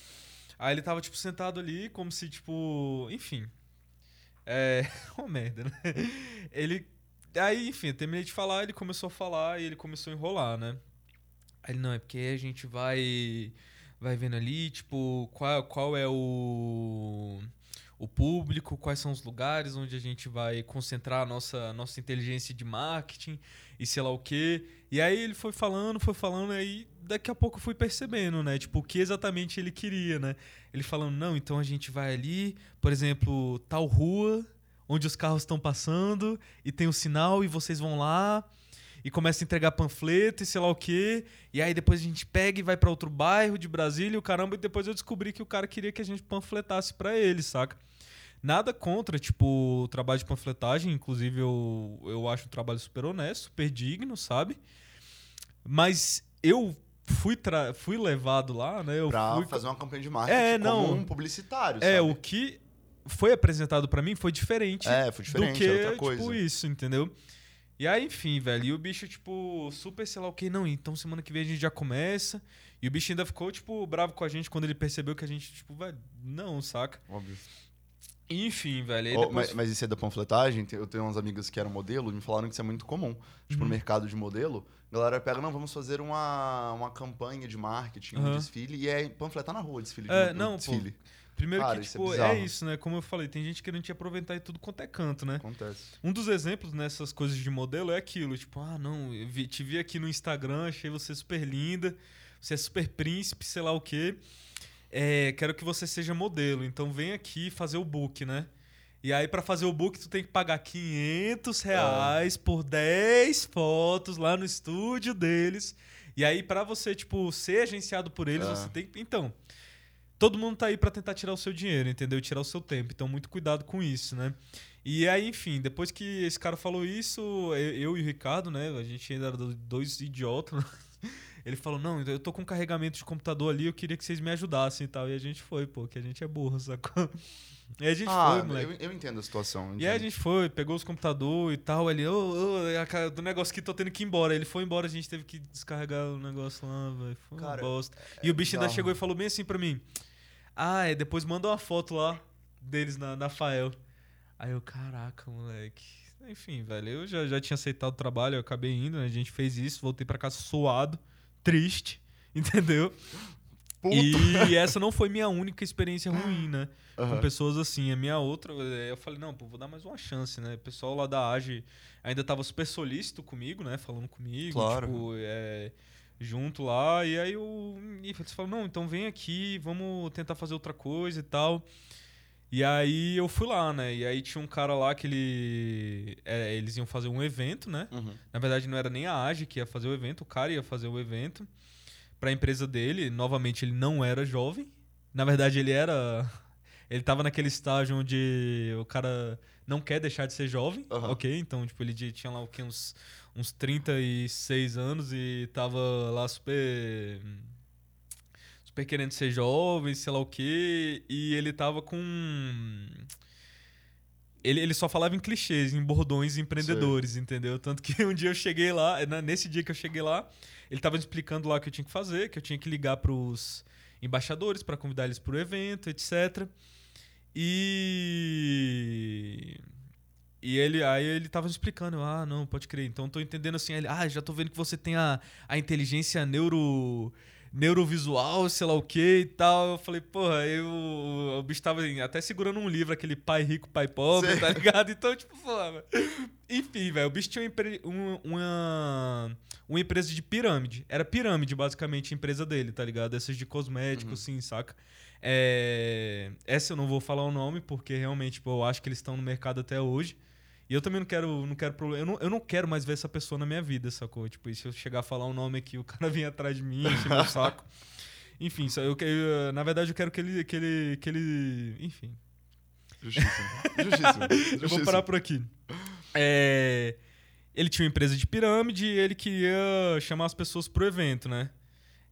Aí ele tava, tipo, sentado ali, como se, tipo. Enfim. É. Uma merda, né? Ele. Aí, enfim, eu terminei de falar, ele começou a falar e ele começou a enrolar, né? Aí ele, não, é porque a gente vai vai vendo ali, tipo, qual, qual é o o público, quais são os lugares onde a gente vai concentrar a nossa, nossa inteligência de marketing e sei lá o quê. E aí ele foi falando, foi falando, e aí daqui a pouco eu fui percebendo, né? Tipo, o que exatamente ele queria, né? Ele falando, não, então a gente vai ali, por exemplo, tal rua, onde os carros estão passando, e tem o um sinal, e vocês vão lá e começa a entregar panfleto e sei lá o quê. E aí depois a gente pega e vai para outro bairro de Brasília, e o caramba, e depois eu descobri que o cara queria que a gente panfletasse para ele, saca? Nada contra, tipo, o trabalho de panfletagem, inclusive eu, eu acho um trabalho super honesto, super digno, sabe? Mas eu fui, fui levado lá, né? Eu pra fui... fazer uma campanha de marketing é, não, como um publicitário, É, sabe? o que foi apresentado para mim foi diferente, é, foi diferente do que, é outra coisa. tipo, isso, entendeu? E aí, enfim, velho, e o bicho, tipo, super, sei lá o que, não, então semana que vem a gente já começa. E o bicho ainda ficou, tipo, bravo com a gente quando ele percebeu que a gente, tipo, velho, não, saca? Óbvio. Enfim, velho. Oh, depois... mas, mas, isso é da panfletagem? Eu tenho uns amigos que eram modelo e me falaram que isso é muito comum. Tipo, Uhum. no mercado de modelo, a galera pega, não, vamos fazer uma, uma campanha de marketing, um Aham. desfile, e é panfletar na rua, desfile. É, de, não, pô. Primeiro Cara, que, isso é tipo, é, isso, né? Como eu falei, tem gente querendo te aproveitar e tudo quanto é canto, né? Acontece. Um dos exemplos nessas coisas de modelo é aquilo, tipo, ah, não, eu vi- te vi aqui no Instagram, achei você super linda, você é super príncipe, sei lá o quê. É, quero que você seja modelo, então vem aqui fazer o book, né? E aí, pra fazer o book, tu tem que pagar 500 reais por 10 fotos lá no estúdio deles. E aí, pra você, tipo, ser agenciado por eles, É. você tem que. Então, todo mundo tá aí pra tentar tirar o seu dinheiro, entendeu? Tirar o seu tempo. Então, muito cuidado com isso, né? E aí, enfim, depois que esse cara falou isso, eu, eu e o Ricardo, né? A gente ainda era do- dois idiotas. Ele falou: Não, eu tô com carregamento de computador ali, eu queria que vocês me ajudassem e tal. E a gente foi, pô, que a gente é burro, sacou? E a gente ah, foi, moleque. eu, eu entendo a situação. E aí a gente foi, pegou os computadores e tal. Ele, ô, é cara do negócio que tô tendo que ir embora. Ele foi embora, a gente teve que descarregar o negócio lá, velho. Foi uma Cara, bosta. E o bicho ainda bizarro. chegou e falou bem assim pra mim: Ah, é, depois manda uma foto lá deles na, na Fael. Aí eu, caraca, moleque. Enfim, velho, eu já, já tinha aceitado o trabalho, eu acabei indo, né? A gente fez isso, voltei pra casa suado, triste, entendeu? E essa não foi minha única experiência ruim, né? com Aham. pessoas assim. A minha outra, eh, eu falei, não, pô, vou dar mais uma chance, né? O pessoal lá da AGE ainda tava super solícito comigo, né? Falando comigo, Claro. tipo, é, junto lá. E aí eu, e eles falaram, não, então vem aqui, vamos tentar fazer outra coisa e tal. E aí eu fui lá, né? E aí tinha um cara lá que ele. é, eles iam fazer um evento, né? Uhum. Na verdade, não era nem a AGE que ia fazer o evento, o cara ia fazer o evento pra empresa dele. Novamente, ele não era jovem. Na verdade, ele era. Ele tava naquele estágio onde o cara não quer deixar de ser jovem, Aham. ok? Então, tipo, ele tinha lá o quê? Uns, uns 36 anos e tava lá super. Super querendo ser jovem, sei lá o quê. E ele tava com. Ele, ele só falava em clichês, em bordões empreendedores, entendeu? Tanto que um dia eu cheguei lá, nesse dia que eu cheguei lá, ele tava explicando lá o que eu tinha que fazer, que eu tinha que ligar pros embaixadores para convidar eles pro evento, etc. E e ele aí ele tava me explicando, eu, ah, não, pode crer. Então eu tô entendendo assim, ele, ah, já tô vendo que você tem a, a inteligência neuro neurovisual, sei lá o que e tal. Eu falei, porra, eu o bicho tava assim, até segurando um livro, aquele pai rico, pai pobre, Sei. tá ligado? Então, tipo, porra. Enfim, velho, o bicho tinha uma, um- uma, uma empresa de pirâmide. Era pirâmide, basicamente, a empresa dele, tá ligado? Essas de cosméticos, assim, saca? É, Essa eu não vou falar o nome, porque realmente, tipo, eu acho que eles estão no mercado até hoje. E eu também não quero, não quero problema. Eu não, eu não quero mais ver essa pessoa na minha vida, sacou? Tipo, e se eu chegar a falar um nome aqui, o cara vir atrás de mim, encher meu saco. Enfim, eu, eu- na verdade eu quero que ele, que ele, que ele, enfim, Justíssimo. Justíssimo. eu vou parar por aqui. É, ele tinha uma empresa de pirâmide e ele queria chamar as pessoas pro evento, né?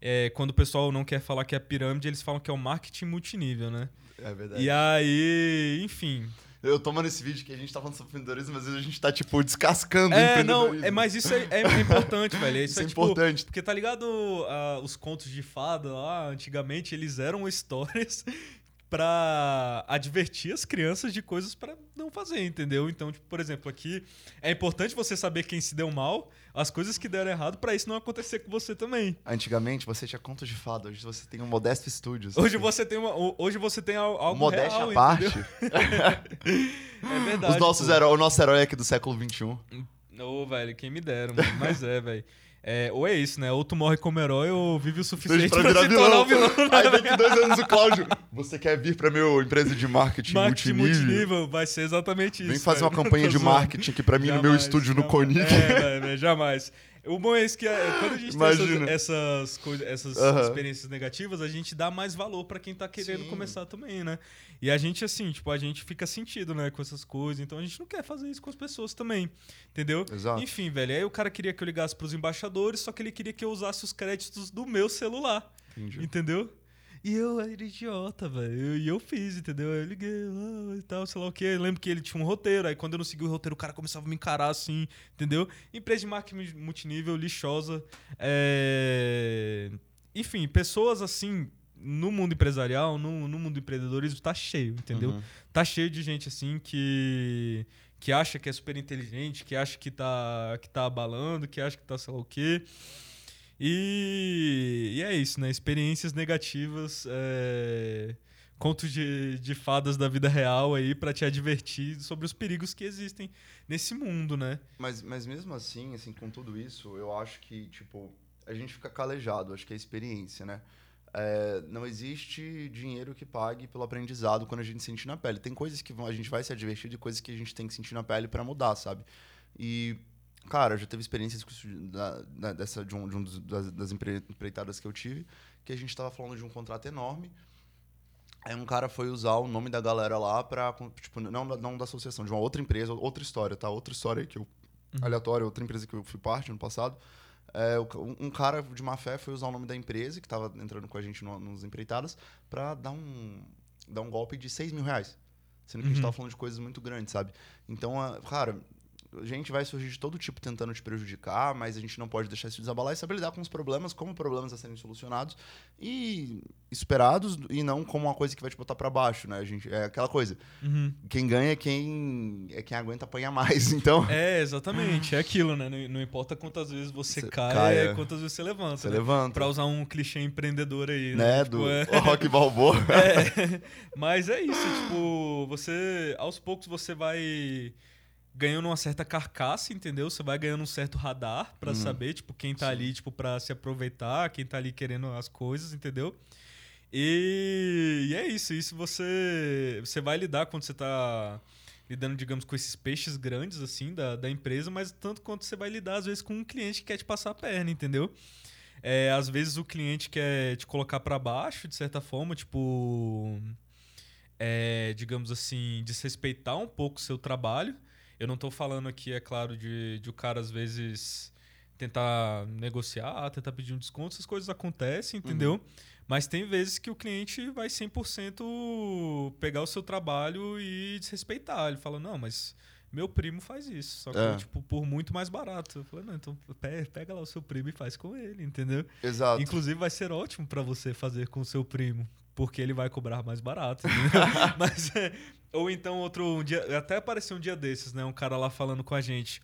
É, quando o pessoal não quer falar que é pirâmide, eles falam que é o marketing multinível, né? É verdade. E aí, enfim. Eu tomo nesse vídeo que a gente tá falando sobre empreendedorismo, mas a gente tá, tipo, descascando É, não, é, mas isso é, é importante, velho. Isso, Isso é, é tipo, importante. Porque tá ligado ah, os contos de fada lá, antigamente eles eram histórias pra advertir as crianças de coisas pra não fazer, entendeu? Então, tipo, por exemplo, aqui é importante você saber quem se deu mal, as coisas que deram errado, para isso não acontecer com você também. Antigamente você tinha conto de fada, hoje você tem um Modesto Studios. Hoje você tem uma, hoje você tem algo Modéstia real, à parte. é verdade. Os nossos pô. heróis, o nosso herói aqui do século XXI. Ô, velho, quem me dera, mano. Mas é, velho. É, ou é isso, né? Ou tu morre como herói ou vive o suficiente Pra pra, se tornar um vilão. né, Aí daqui dois anos o Cláudio. Você quer vir pra minha empresa de marketing, Marketing multinível? multinível vai ser exatamente isso. Vem fazer uma campanha de marketing aqui pra mim no meu Jamais, estúdio no jamais. Conic. É, velho, jamais. O bom é isso que é, quando a gente Imagina. tem essas, essas, coisas, essas experiências negativas, a gente dá mais valor pra quem tá querendo Sim. começar também, né? E a gente, assim, tipo, a gente fica sentido, né, com essas coisas. Então a gente não quer fazer isso com as pessoas também, entendeu? Exato. Enfim, velho, aí o cara queria que eu ligasse pros embaixadores, só que ele queria que eu usasse os créditos do meu celular. Entendi. Entendeu? E eu era idiota, velho. E eu fiz, entendeu? Aí Eu liguei lá e tal, sei lá o quê. Eu lembro que ele tinha um roteiro. Aí quando eu não segui o roteiro, o cara começava a me encarar assim, entendeu? Empresa de marketing multinível, lixosa. É... Enfim, pessoas assim, no mundo empresarial, no, no mundo do empreendedorismo, tá cheio, entendeu? Uhum. Tá cheio de gente assim que. Que acha que é super inteligente, que acha que tá, que tá abalando, que acha que tá sei lá o quê. E, e é isso, né? Experiências negativas, é, contos de, de fadas da vida real aí pra te advertir sobre os perigos que existem nesse mundo, né? Mas, mas mesmo assim, assim, com tudo isso, eu acho que, tipo, a gente fica calejado, acho que é experiência, né? É, não existe dinheiro que pague pelo aprendizado quando a gente sente na pele. Tem coisas que a gente vai se advertir de coisas que a gente tem que sentir na pele pra mudar, sabe? E, cara, já teve experiências com isso da, da- dessa, de um, de um dos- das, das empre- empreitadas que eu tive, que a gente tava falando de um contrato enorme. Aí um cara foi usar o nome da galera lá pra, tipo, não, da- não da associação, de uma outra empresa, outra história, tá? Outra história que eu aleatória, outra empresa que eu fui parte no passado. É, um, cara de má fé foi usar o nome da empresa, que estava entrando com a gente no, nos empreitadas, para dar um, dar um golpe de 6 mil reais. Sendo que a gente Uhum. tava falando de coisas muito grandes, sabe? Então, cara, gente vai surgir de todo tipo tentando te prejudicar, mas a gente não pode deixar isso desabalar e saber lidar com os problemas como problemas a serem solucionados e esperados e não como uma coisa que vai te botar para baixo, né? A gente, é aquela coisa. Uhum. Quem ganha é quem, é quem aguenta apanhar mais. Então, É, exatamente. É aquilo, né? Não, não importa quantas vezes você Você cai, caia. é quantas vezes você levanta. você né? levanta. Pra usar um clichê empreendedor aí, né? né? Do Tipo, é- o Rock Balboa. É, mas é isso, tipo, você aos poucos você vai ganhando uma certa carcaça, entendeu? Você vai ganhando um certo radar pra Uhum. saber, tipo, quem tá Sim. ali, tipo, para se aproveitar, quem tá ali querendo as coisas, entendeu? E, e é isso, isso você você vai lidar quando você tá lidando, digamos, com esses peixes grandes assim da, da empresa, mas tanto quanto você vai lidar às vezes com um cliente que quer te passar a perna, entendeu? É, às vezes o cliente quer te colocar pra baixo, de certa forma, tipo. é, digamos assim, desrespeitar um pouco o seu trabalho. Eu não tô falando aqui, é claro, de, de o cara às vezes tentar negociar, tentar pedir um desconto, essas coisas acontecem, entendeu? Mas tem vezes que o cliente vai 100% pegar o seu trabalho e desrespeitar. Ele fala, não, mas meu primo faz isso, só que, É. tipo, por muito mais barato. Eu falei, não, então pe- pega lá o seu primo e faz com ele, entendeu? Exato. Inclusive vai ser ótimo pra você fazer com o seu primo, porque ele vai cobrar mais barato. Mas é, ou então outro um dia, até apareceu um dia desses, né, um cara lá falando com a gente.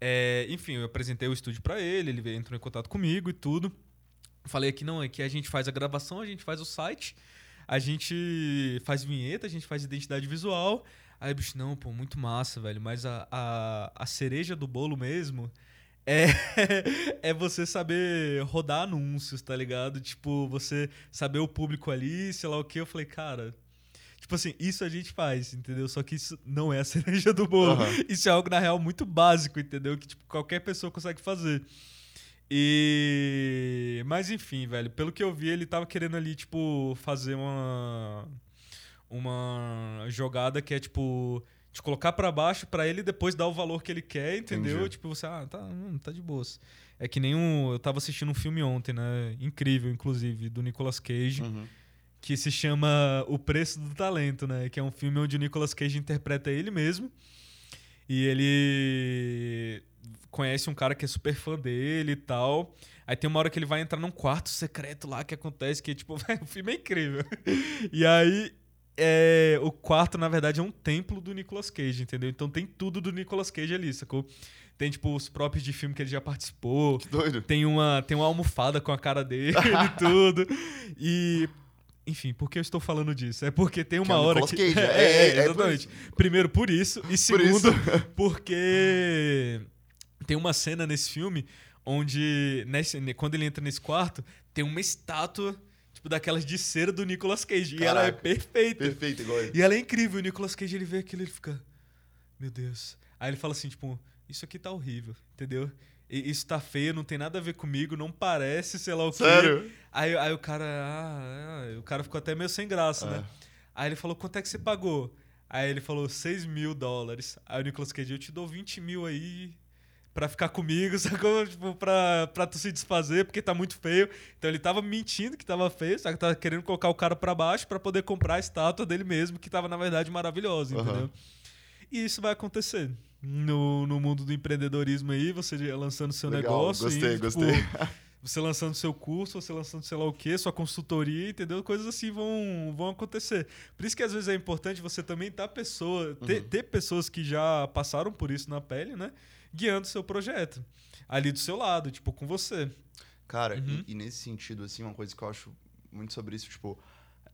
É, enfim, eu apresentei o estúdio pra ele, ele entrou em contato comigo e tudo. Falei aqui não, é que a gente faz a gravação, a gente faz o site, a gente faz vinheta, a gente faz identidade visual. Aí, bicho, não, pô, muito massa, velho. Mas a, a, a cereja do bolo mesmo é, é você saber rodar anúncios, tá ligado? Tipo, você saber o público ali, sei lá o que. Eu falei, cara. Tipo assim, isso a gente faz, entendeu? Só que isso não é a cereja do bolo. Aham. Isso é algo, na real, muito básico, entendeu? Que tipo, qualquer pessoa consegue fazer. E. Mas enfim, velho, pelo que eu vi, ele tava querendo ali, tipo, fazer uma. Uma jogada que é, tipo. Te colocar pra baixo pra ele depois dar o valor que ele quer, entendeu? Entendi. Tipo, você, ah, tá, hum, tá de boas. É que nem um. Eu tava assistindo um filme ontem, né? Incrível, inclusive, do Nicolas Cage Uhum. Que se chama O Preço do Talento, né? Que é um filme onde o Nicolas Cage interpreta ele mesmo. E ele conhece um cara que é super fã dele e tal. Aí tem uma hora que ele vai entrar num quarto secreto lá que acontece, que tipo, o filme é incrível. E aí é, o quarto, na verdade, é um templo do Nicolas Cage, entendeu? Então tem tudo do Nicolas Cage ali, sacou? Tem, tipo, os próprios de filme que ele já participou. Que doido. Tem uma, tem uma almofada com a cara dele e tudo. E. Enfim, por que eu estou falando disso? É porque tem uma é o hora que. Cage, é, é, é, é por exatamente. Primeiro, por isso. E segundo, isso. porque. Tem uma cena nesse filme onde, nesse, quando ele entra nesse quarto, tem uma estátua, tipo, daquelas de cera do Nicolas Cage. E ela é Caraca. perfeita. Perfeito, igual ele. E ela é incrível. O Nicolas Cage, ele vê aquilo e ele fica... Meu Deus. Aí ele fala assim, tipo... Isso aqui tá horrível, entendeu? Isso tá feio, não tem nada a ver comigo, não parece, sei lá o quê. Sério? Aí, aí o cara... Ah, é, o cara ficou até meio sem graça, né? É. Aí ele falou, quanto é que você pagou? Aí ele falou, 6 mil dólares. Aí o Nicolas Cage, eu te dou 20 mil aí pra ficar comigo, sacou? Tipo, pra, pra tu se desfazer, porque tá muito feio. Então ele tava mentindo que tava feio, só que tava querendo colocar o cara pra baixo pra poder comprar a estátua dele mesmo, que tava, na verdade, maravilhosa, Aham. entendeu? E isso vai acontecer. No, no mundo do empreendedorismo aí, você lançando seu Legal, negócio. gostei, e, tipo, gostei. você lançando seu curso, você lançando sei lá o quê, sua consultoria, entendeu? Coisas assim vão, vão acontecer. Por isso que às vezes é importante você também estar pessoa, ter, Uhum. ter pessoas que já passaram por isso na pele, né? Guiando seu projeto. Ali do seu lado, tipo, com você. Cara, Uhum. e, e nesse sentido, assim, uma coisa que eu acho muito sobre isso, tipo,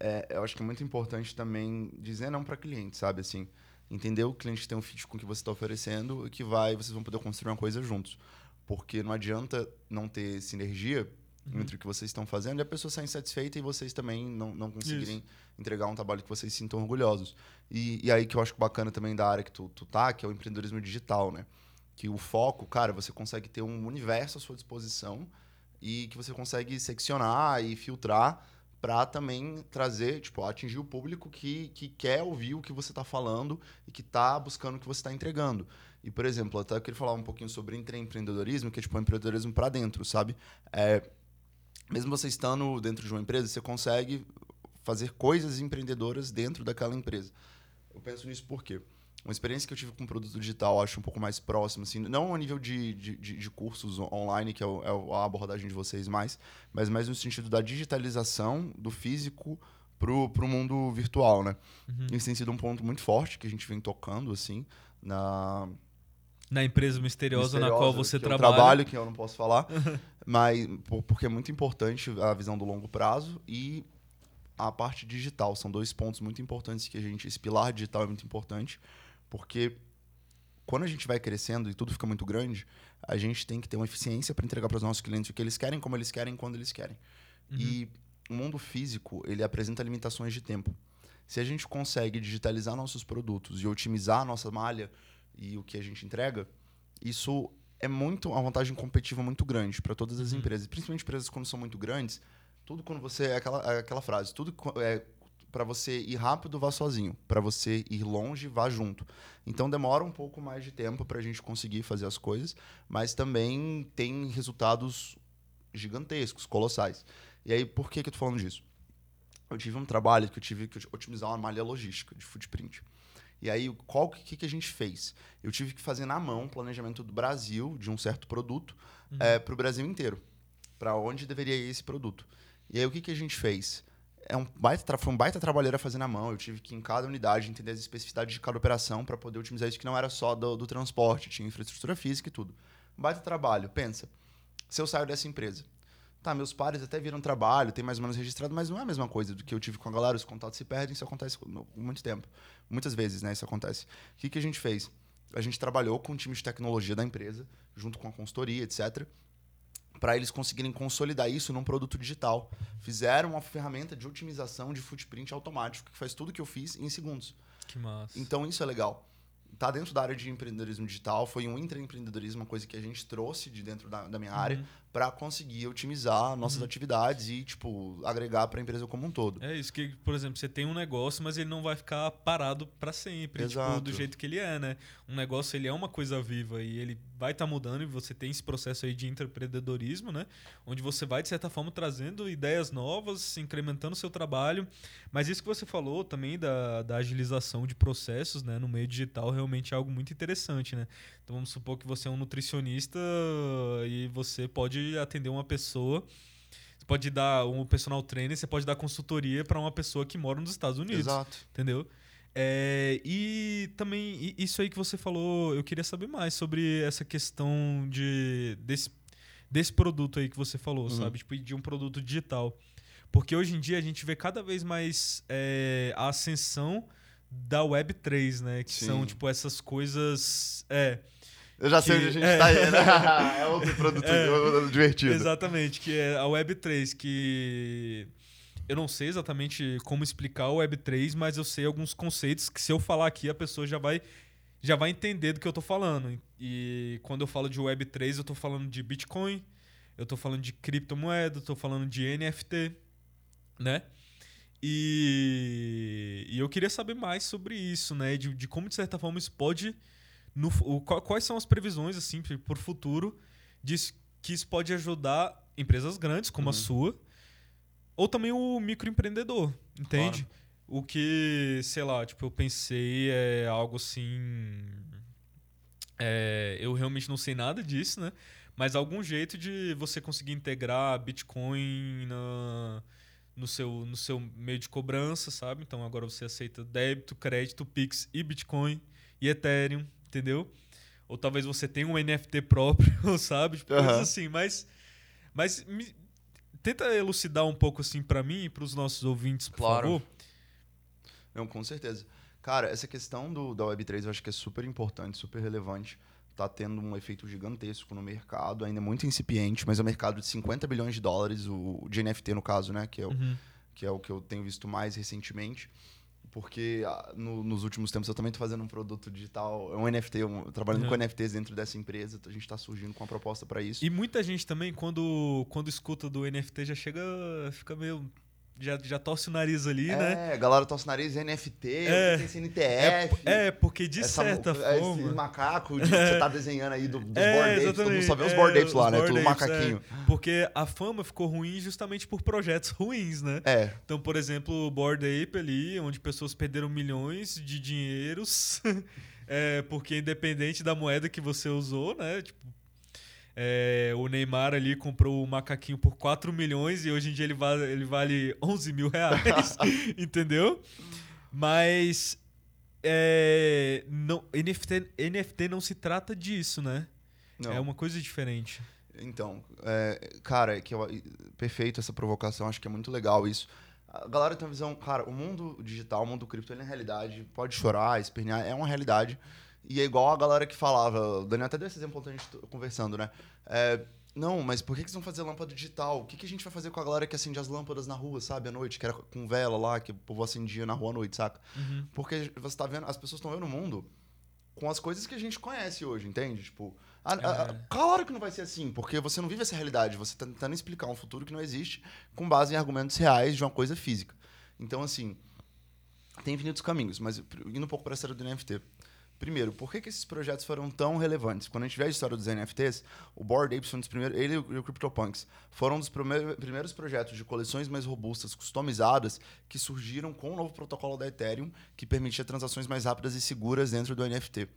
é, eu acho que é muito importante também dizer não para cliente, sabe? Assim, entender o cliente tem um fit com o que você está oferecendo e que vai, vocês vão poder construir uma coisa juntos. Porque não adianta não ter sinergia Uhum. entre o que vocês estão fazendo e a pessoa sair insatisfeita e vocês também não, não conseguirem entregar um trabalho que vocês sintam orgulhosos. E, e aí que eu acho bacana também da área que tu, tu tá, que é o empreendedorismo digital, né? Que o foco, cara, você consegue ter um universo à sua disposição e que você consegue seccionar e filtrar para também trazer, tipo, atingir o público que, que quer ouvir o que você está falando e que está buscando o que você está entregando. E, por exemplo, até eu queria falar um pouquinho sobre empreendedorismo, que é tipo um empreendedorismo para dentro, sabe? É, mesmo você estando dentro de uma empresa, você consegue fazer coisas empreendedoras dentro daquela empresa. Eu penso nisso porque uma experiência que eu tive com produto digital, eu acho um pouco mais próximo, assim, não a nível de, de, de- cursos on- online, que é, é a abordagem de vocês mais, mas mais no sentido da digitalização do físico pro, pro mundo virtual, né? Uhum. Isso tem sido um ponto muito forte que a gente vem tocando, assim, na, Na empresa misteriosa, na misteriosa, qual você que eu trabalha. trabalho, que eu não posso falar, mas por- porque é muito importante a visão do longo prazo e a parte digital. São dois pontos muito importantes que a gente. Esse pilar digital é muito importante, porque quando a gente vai crescendo e tudo fica muito grande, a gente tem que ter uma eficiência para entregar para os nossos clientes o que eles querem, como eles querem, quando eles querem. E o mundo físico, ele apresenta limitações de tempo. Se a gente consegue digitalizar nossos produtos e otimizar a nossa malha e o que a gente entrega, isso é muito uma vantagem competitiva muito grande para todas as Uhum. empresas, principalmente empresas quando são muito grandes. Tudo quando você é aquela, aquela frase, tudo é para você ir rápido vá sozinho, para você ir longe vá junto. Então demora um pouco mais de tempo para a gente conseguir fazer as coisas, mas também tem resultados gigantescos, colossais. E aí por que que eu tô falando disso? Eu tive um trabalho que eu tive que otimizar uma malha logística de footprint. E aí, qual que, que a gente fez? Eu tive que fazer na mão o planejamento do Brasil de um certo produto Uhum. para o Brasil inteiro, para onde deveria ir esse produto. E aí, o que, que a gente fez? É um baita foi um baita trabalheira fazer na mão. Eu tive que, em cada unidade, entender as especificidades de cada operação para poder otimizar isso, que não era só do, do transporte, tinha infraestrutura física e tudo. Baita trabalho. Pensa, se eu saio dessa empresa, Tá, meus pares até viram trabalho, tem mais ou menos registrado, mas não é a mesma coisa do que eu tive com a galera. Os contatos se perdem, isso acontece muito tempo. Muitas vezes, né? Isso acontece. O que, que a gente fez? A gente trabalhou com o time de tecnologia da empresa, junto com a consultoria, etc., para eles conseguirem consolidar isso num produto digital. Fizeram uma ferramenta de otimização de footprint automático, que faz tudo que eu fiz em segundos. Que massa. Então isso é legal. Tá dentro da área de empreendedorismo digital, foi um intraempreendedorismo, uma coisa que a gente trouxe de dentro da, da minha área Uhum. Para conseguir otimizar nossas atividades e, tipo, agregar para a empresa como um todo. É isso que, por exemplo, você tem um negócio, mas ele não vai ficar parado para sempre, tipo, Exato. do jeito que ele é, né? Um negócio, ele é uma coisa viva e ele vai estar mudando e você tem esse processo aí de empreendedorismo, né? Onde você vai, de certa forma, trazendo ideias novas, incrementando o seu trabalho. Mas isso que você falou também da, da agilização de processos, né? No meio digital, realmente é algo muito interessante, né? Então, vamos supor que você é um nutricionista e você pode atender uma pessoa Você pode dar um personal trainer, você pode dar consultoria para uma pessoa que mora nos Estados Unidos. Exato. Entendeu? É, e também, isso aí que você falou, eu queria saber mais sobre essa questão de, desse, desse produto aí que você falou, Uhum. sabe? Tipo, de um produto digital. Porque hoje em dia a gente vê cada vez mais é, a ascensão da Web3, né? Que Sim. são, tipo, essas coisas. É, Eu já sei Que- onde a gente é. tá indo. é outro produto É. divertido. Exatamente, que é a Web3, que eu não sei exatamente como explicar o Web3, mas eu sei alguns conceitos que se eu falar aqui a pessoa já vai já vai entender do que eu tô falando. E quando eu falo de Web3, eu tô falando de Bitcoin, eu tô falando de criptomoeda, eu tô falando de NFT, né? E, e eu queria saber mais sobre isso, né? De, de como, de certa forma, isso pode. No, o, quais são as previsões, assim, por futuro, s- que isso pode ajudar empresas grandes, como a Uhum. sua, ou também o microempreendedor, entende? O que, sei lá, tipo, eu pensei é algo assim. é, eu realmente não sei nada disso, né? Mas algum jeito de você conseguir integrar Bitcoin na, no, seu, no seu meio de cobrança, sabe? Então agora você aceita débito, crédito, Pix e Bitcoin e Ethereum, entendeu? Ou talvez você tenha um NFT próprio, sabe? Tipo, coisas Aham. assim, mas. Mas me- tenta elucidar um pouco assim pra mim e pros nossos ouvintes, por Claro. favor. Não, com certeza. Cara, essa questão do, da Web3 eu acho que é super importante, super relevante. Tá tendo um efeito gigantesco no mercado, ainda muito incipiente, mas é um mercado de 50 bilhões de dólares, o de NFT no caso, né? Que é o, Uhum. que é o que eu tenho visto mais recentemente. Porque ah, no- nos últimos tempos eu também tô fazendo um produto digital, é um NFT, um, trabalhando Uhum. com NFTs dentro dessa empresa. A gente tá surgindo com uma proposta para isso. E muita gente também, quando, quando escuta do NFT, já chega. fica meio. Já, já torce o nariz ali, né? É, galera tosse nariz NFT, É. tem CNTF. É, porque de essa- certa Esse forma. macaco de, que você tá desenhando aí do, dos É, board todo mundo só vê os É, board apes lá, né? Tudo apes, macaquinho. é. Porque a fama ficou ruim justamente por projetos ruins, né? É, Então, por exemplo, o Board Ape ali, onde pessoas perderam milhões de dinheiros, é, porque independente da moeda que você usou, né? Tipo, é, o Neymar ali comprou o macaquinho por 4 milhões e hoje em dia ele vale, ele vale 11 mil reais, entendeu? Mas é, não, NFT, NFT não se trata disso, né? não. É uma coisa diferente. Então, é, cara, que eu, perfeito essa provocação, acho que é muito legal isso. A galera tem uma visão, cara, o mundo digital, o mundo cripto, ele é realidade, pode chorar, espernear, é uma realidade. E é igual a galera que falava, o Daniel até deu esse exemplo ontem a gente conversando, né? É, não, mas por que, que vocês vão fazer lâmpada digital? O que, que a gente vai fazer com a galera que acende as lâmpadas na rua, sabe, à noite, que era com vela lá, que o povo acendia na rua à noite, saca? Uhum. Porque você tá vendo, as pessoas estão vendo o mundo com as coisas que a gente conhece hoje, entende? Tipo, a, a- a- É. claro que não vai ser assim, porque você não vive essa realidade, você tá tentando explicar um futuro que não existe com base em argumentos reais de uma coisa física. Então, assim, tem infinitos caminhos, mas indo um pouco para a história do NFT. Primeiro, por que, que esses projetos foram tão relevantes? Quando a gente vê a história dos NFTs, o Bored Apes foi um dos primeiros, ele e o CryptoPunks foram um dos primeir- primeiros projetos de coleções mais robustas, customizadas, que surgiram com o novo protocolo da Ethereum, que permitia transações mais rápidas e seguras dentro do NFT.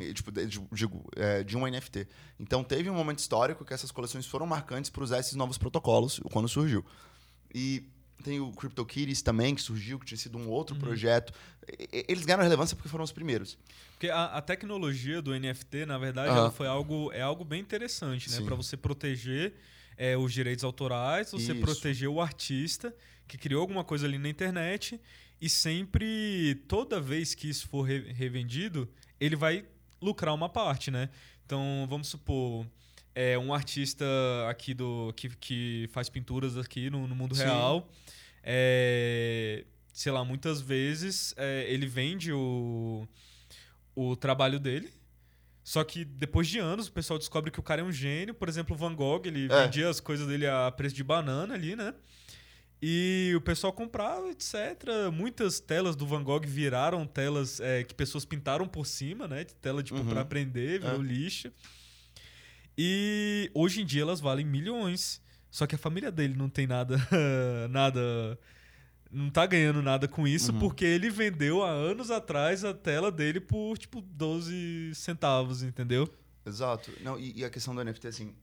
E, tipo, de, de- digo, é, de um NFT. Então teve um momento histórico que essas coleções foram marcantes para usar esses novos protocolos quando surgiu. E tem o CryptoKitties também, que surgiu, que tinha sido um outro projeto. E- Eles ganharam relevância porque foram os primeiros. Porque a, a tecnologia do NFT, na verdade, ela foi algo, é algo bem interessante, né? Para você proteger é, os direitos autorais, você Isso. proteger o artista que criou alguma coisa ali na internet e sempre, toda vez que isso for re- revendido, ele vai lucrar uma parte, né? Então, vamos supor, é um artista aqui do que, que faz pinturas aqui no, no mundo Sim. real, é, sei lá, muitas vezes é, ele vende o o trabalho dele. Só que depois de anos o pessoal descobre que o cara é um gênio. Por exemplo, o Van Gogh, ele É. vendia as coisas dele a preço de banana ali, né? E o pessoal comprava, etc. Muitas telas do Van Gogh viraram telas é, que pessoas pintaram por cima, né? De tela tipo Uhum. pra aprender, virou É. lixo. E hoje em dia elas valem milhões. Só que a família dele não tem nada nada não tá ganhando nada com isso Uhum. porque ele vendeu há anos atrás a tela dele por tipo 12 centavos, entendeu? Exato. Não, e, e a questão do NFT, assim,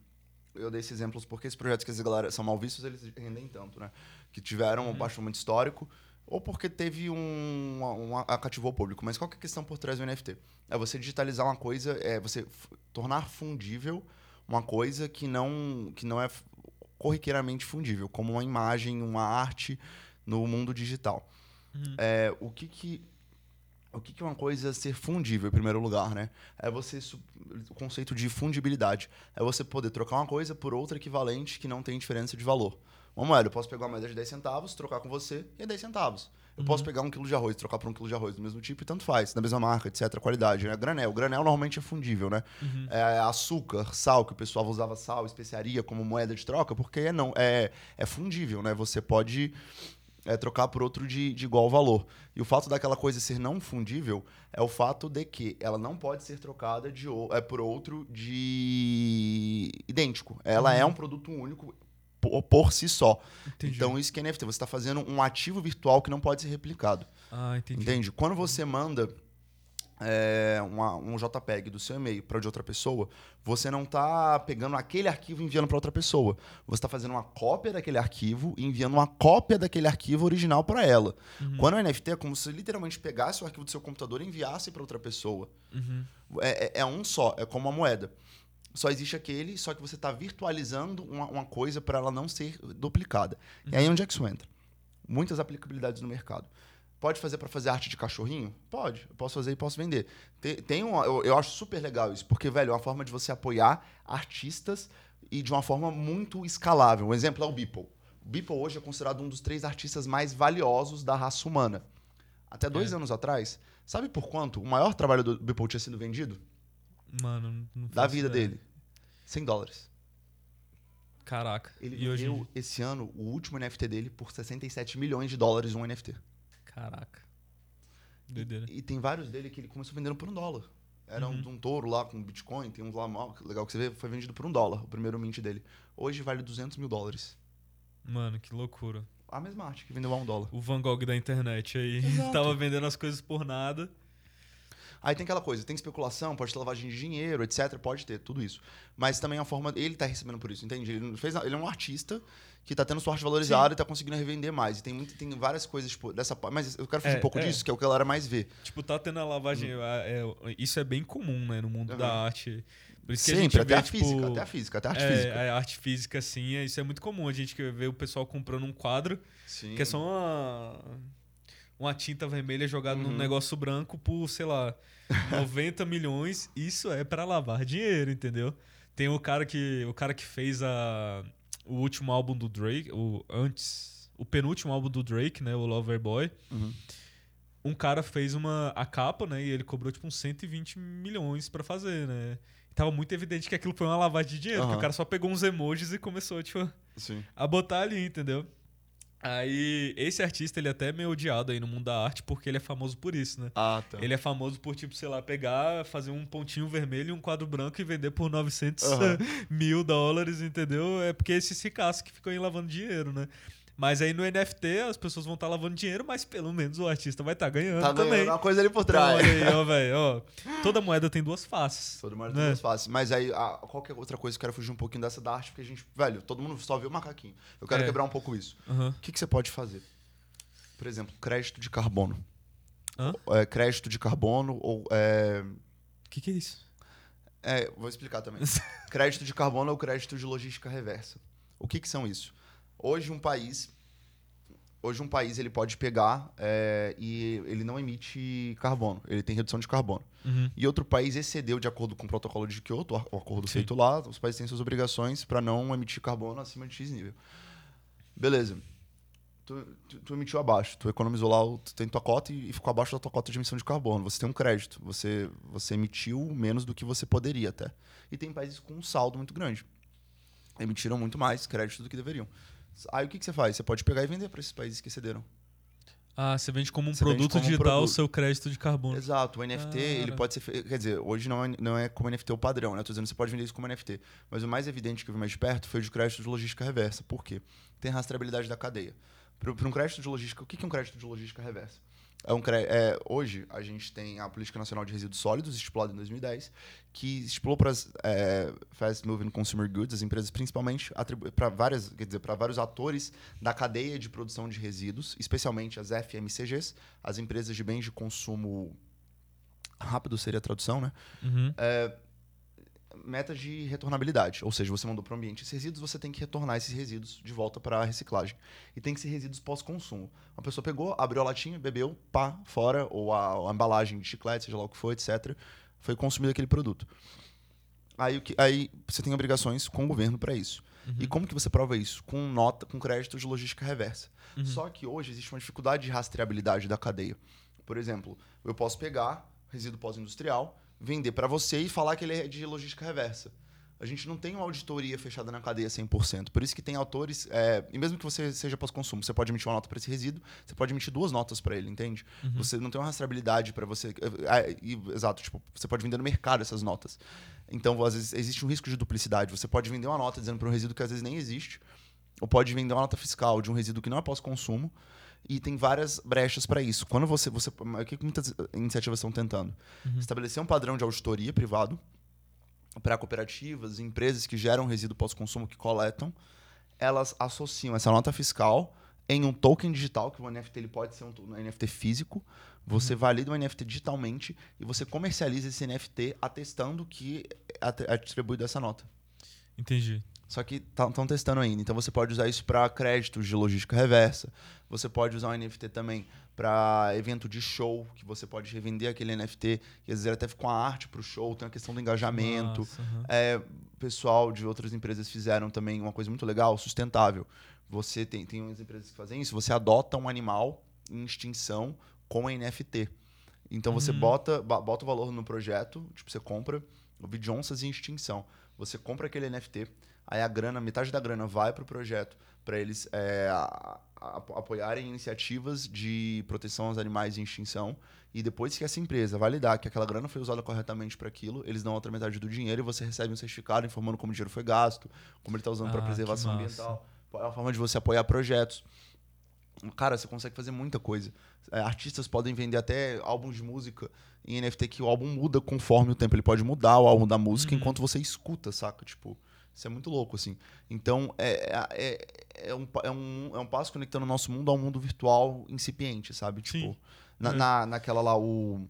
eu dei esses exemplos porque esses projetos que as galera são mal vistos, eles rendem tanto, né? Que tiveram um baixo momento histórico ou porque teve um, um, um cativou o público. Mas qual que é a questão por trás do NFT? É você digitalizar uma coisa, é você tornar fundível uma coisa que não, que não é corriqueiramente fundível, como uma imagem, uma arte no mundo digital. Uhum. É, o que que o que, que é uma coisa ser fundível, em primeiro lugar, né? É você. O conceito de fundibilidade. É você poder trocar uma coisa por outra equivalente que não tem diferença de valor. Uma moeda, eu posso pegar uma moeda de 10 centavos, trocar com você e é 10 centavos. Eu uhum. posso pegar um quilo de arroz, trocar por um quilo de arroz do mesmo tipo e tanto faz, da mesma marca, etc. Qualidade, né? Granel. Granel normalmente é fundível, né? Uhum. É açúcar, sal, que o pessoal usava sal, especiaria como moeda de troca, porque é, não, é, é fundível, né? Você pode é, trocar por outro de, de igual valor. E o fato daquela coisa ser não fundível é o fato de que ela não pode ser trocada de, é, por outro de idêntico. Ela uhum. é um produto único por, por si só. Entendi. Então, isso que é NFT. Você está fazendo um ativo virtual que não pode ser replicado. Ah, entendi. Entende? Quando você manda é, uma, um JPEG do seu e-mail para de outra pessoa, você não está pegando aquele arquivo e enviando para outra pessoa. Você está fazendo uma cópia daquele arquivo e enviando uma cópia daquele arquivo original para ela. Uhum. Quando é NFT é como se literalmente pegasse o arquivo do seu computador e enviasse para outra pessoa. Uhum. É, é, é, um só, é como uma moeda. Só existe aquele, só que você está virtualizando uma, uma coisa para ela não ser duplicada. Uhum. E aí onde é que isso entra? Muitas aplicabilidades no mercado. Pode fazer para fazer arte de cachorrinho? Pode. Eu posso fazer e posso vender. Tem, tem um, eu, eu acho super legal isso, porque, velho, é uma forma de você apoiar artistas e de uma forma muito escalável. Um exemplo é o Beeple. O Beeple hoje é considerado um dos três artistas mais valiosos da raça humana. Até dois é. anos atrás, sabe por quanto o maior trabalho do Beeple tinha sido vendido? Mano, não Da vida ideia. dele. 100 dólares. Caraca. Ele e vendeu hoje... esse ano o último NFT dele por 67 milhões de dólares um NFT. Caraca. Doideira. E, e, tem vários dele que ele começou vendendo por um dólar. Era uhum. um, um, touro lá com Bitcoin, tem uns lá legal que você vê, foi vendido por um dólar, o primeiro mint dele. Hoje vale 200 mil dólares. Mano, que loucura. A mesma arte que vendeu a um dólar. O Van Gogh da internet aí. Exato. Tava vendendo as coisas por nada. Aí tem aquela coisa, tem especulação, pode ter lavagem de dinheiro, etc. Pode ter, tudo isso. Mas também a forma. Ele tá recebendo por isso, entende? Ele, fez, ele é um artista que tá tendo sua arte valorizada Sim. e tá conseguindo revender mais. E tem, muito, tem várias coisas, tipo, dessa Mas eu quero fazer é, um pouco é. disso, que é o que a galera mais vê. Tipo, tá tendo a lavagem. Hum. É, isso é bem comum, né, no mundo uhum. da arte. Por isso que Sempre, a gente até vê, a tipo, física, até a física, até a arte é, física. A arte física, sim, isso é muito comum. A gente vê o pessoal comprando um quadro sim. que é só uma, uma tinta vermelha jogada uhum. num negócio branco por, sei lá, 90 milhões. Isso é para lavar dinheiro, entendeu? Tem o cara que, o cara que fez a o último álbum do Drake, o antes, o penúltimo álbum do Drake, né, o Loverboy. Uhum. Um cara fez uma a capa, né, e ele cobrou tipo uns 120 milhões para fazer, né? E tava muito evidente que aquilo foi uma lavagem de dinheiro, uhum. o cara só pegou uns emojis e começou tipo Sim. a botar ali, entendeu? Aí, esse artista, ele é até meio odiado aí no mundo da arte, porque ele é famoso por isso, né? Ah, tá. Ele é famoso por, tipo, sei lá, pegar, fazer um pontinho vermelho e um quadro branco e vender por 900 uhum. mil dólares, entendeu? É porque esses ricaços que ficam aí lavando dinheiro, né? Mas aí no NFT as pessoas vão estar tá lavando dinheiro, mas pelo menos o artista vai estar tá ganhando tá também. Ganhando uma coisa ali por trás. Então, aí, ó, velho, ó. Toda moeda tem duas faces. Toda moeda né? tem duas faces. Mas aí, a, qualquer outra coisa, eu quero fugir um pouquinho dessa da arte, porque a gente, velho, todo mundo só vê o macaquinho. Eu quero é. quebrar um pouco isso. Uhum. O que, que você pode fazer? Por exemplo, crédito de carbono. É, crédito de carbono ou. É... O que, que é isso? É, vou explicar também. crédito de carbono ou crédito de logística reversa. O que, que são isso? Hoje um país, hoje um país ele pode pegar é, e ele não emite carbono, ele tem redução de carbono. Uhum. E outro país excedeu de acordo com o protocolo de Kyoto, o acordo Sim. feito lá, os países têm suas obrigações para não emitir carbono acima de X nível. Beleza. Tu, tu, tu, emitiu abaixo, tu economizou lá, tu tem tua cota e, e, ficou abaixo da tua cota de emissão de carbono. Você tem um crédito, você, você emitiu menos do que você poderia até. E tem países com um saldo muito grande. Emitiram muito mais crédito do que deveriam. Aí o que, que você faz? Você pode pegar e vender para esses países que cederam. Ah, você vende como um você produto como digital um o seu crédito de carbono. Exato, o NFT, ele pode ser. Quer dizer, hoje não é, não é como NFT o padrão, né? Estou dizendo que você pode vender isso como NFT. Mas o mais evidente que eu vi mais de perto foi o de crédito de logística reversa. Por quê? Tem rastreabilidade da cadeia. Para um crédito de logística, o que é um crédito de logística reversa? É um, é, hoje, a gente tem a Política Nacional de Resíduos Sólidos, estipulada em 2010, que estipulou para as é, Fast Moving Consumer Goods, as empresas principalmente, para várias, quer dizer, para vários atores da cadeia de produção de resíduos, especialmente as FMCGs, as empresas de bens de consumo rápido seria a tradução, né? Uhum. É, metas de retornabilidade. Ou seja, você mandou para o ambiente esses resíduos, você tem que retornar esses resíduos de volta para a reciclagem. E tem que ser resíduos pós-consumo. Uma pessoa pegou, abriu a latinha, bebeu, pá, fora, ou a, a, embalagem de chiclete, seja lá o que for, etc. Foi consumido aquele produto. Aí, aí você tem obrigações com o governo para isso. Uhum. E como que você prova isso? Com nota, com crédito de logística reversa. Uhum. Só que hoje existe uma dificuldade de rastreabilidade da cadeia. Por exemplo, eu posso pegar resíduo pós-industrial, vender para você e falar que ele é de logística reversa. A gente não tem uma auditoria fechada na cadeia 100%. Por isso que tem autores, é, e mesmo que você seja pós-consumo, você pode emitir uma nota para esse resíduo, você pode emitir duas notas para ele, entende? Uhum. Você não tem uma rastreabilidade para você. É, é, exato, tipo, você pode vender no mercado essas notas. Então, às vezes, existe um risco de duplicidade. Você pode vender uma nota dizendo para um resíduo que às vezes nem existe, ou pode vender uma nota fiscal de um resíduo que não é pós-consumo, e tem várias brechas para isso. Quando você, você. O que muitas iniciativas estão tentando? Uhum. Estabelecer um padrão de auditoria privado para cooperativas, empresas que geram resíduo pós-consumo que coletam, elas associam essa nota fiscal em um token digital, que o NFT ele pode ser um, um NFT físico. Você uhum. valida o NFT digitalmente e você comercializa esse NFT atestando que é atribuído essa nota. Entendi. Só que estão testando ainda. Então você pode usar isso para créditos de logística reversa. Você pode usar o NFT também para evento de show, que você pode revender aquele NFT, e às vezes até com a arte para o show, tem a questão do engajamento. Nossa, uhum. é, pessoal de outras empresas fizeram também uma coisa muito legal, sustentável. Você tem, tem umas empresas que fazem isso, você adota um animal em extinção com NFT. Então você uhum. bota, bota o valor no projeto, tipo, você compra o onças em extinção. Você compra aquele NFT, aí a grana, metade da grana vai para o projeto para eles é, a, a, apoiarem iniciativas de proteção aos animais em extinção. E depois que essa empresa validar que aquela grana foi usada corretamente para aquilo, eles dão outra metade do dinheiro e você recebe um certificado informando como o dinheiro foi gasto, como ele está usando ah, para preservação ambiental. É uma forma de você apoiar projetos. Cara, você consegue fazer muita coisa. É, artistas podem vender até álbuns de música em NFT que o álbum muda conforme o tempo. Ele pode mudar o álbum da música uhum. enquanto você escuta, saca? Tipo, isso é muito louco, assim. Então, é, é, é, é, um, é, um, é um passo conectando o nosso mundo ao mundo virtual incipiente, sabe? Tipo, na, é. na, naquela lá, o.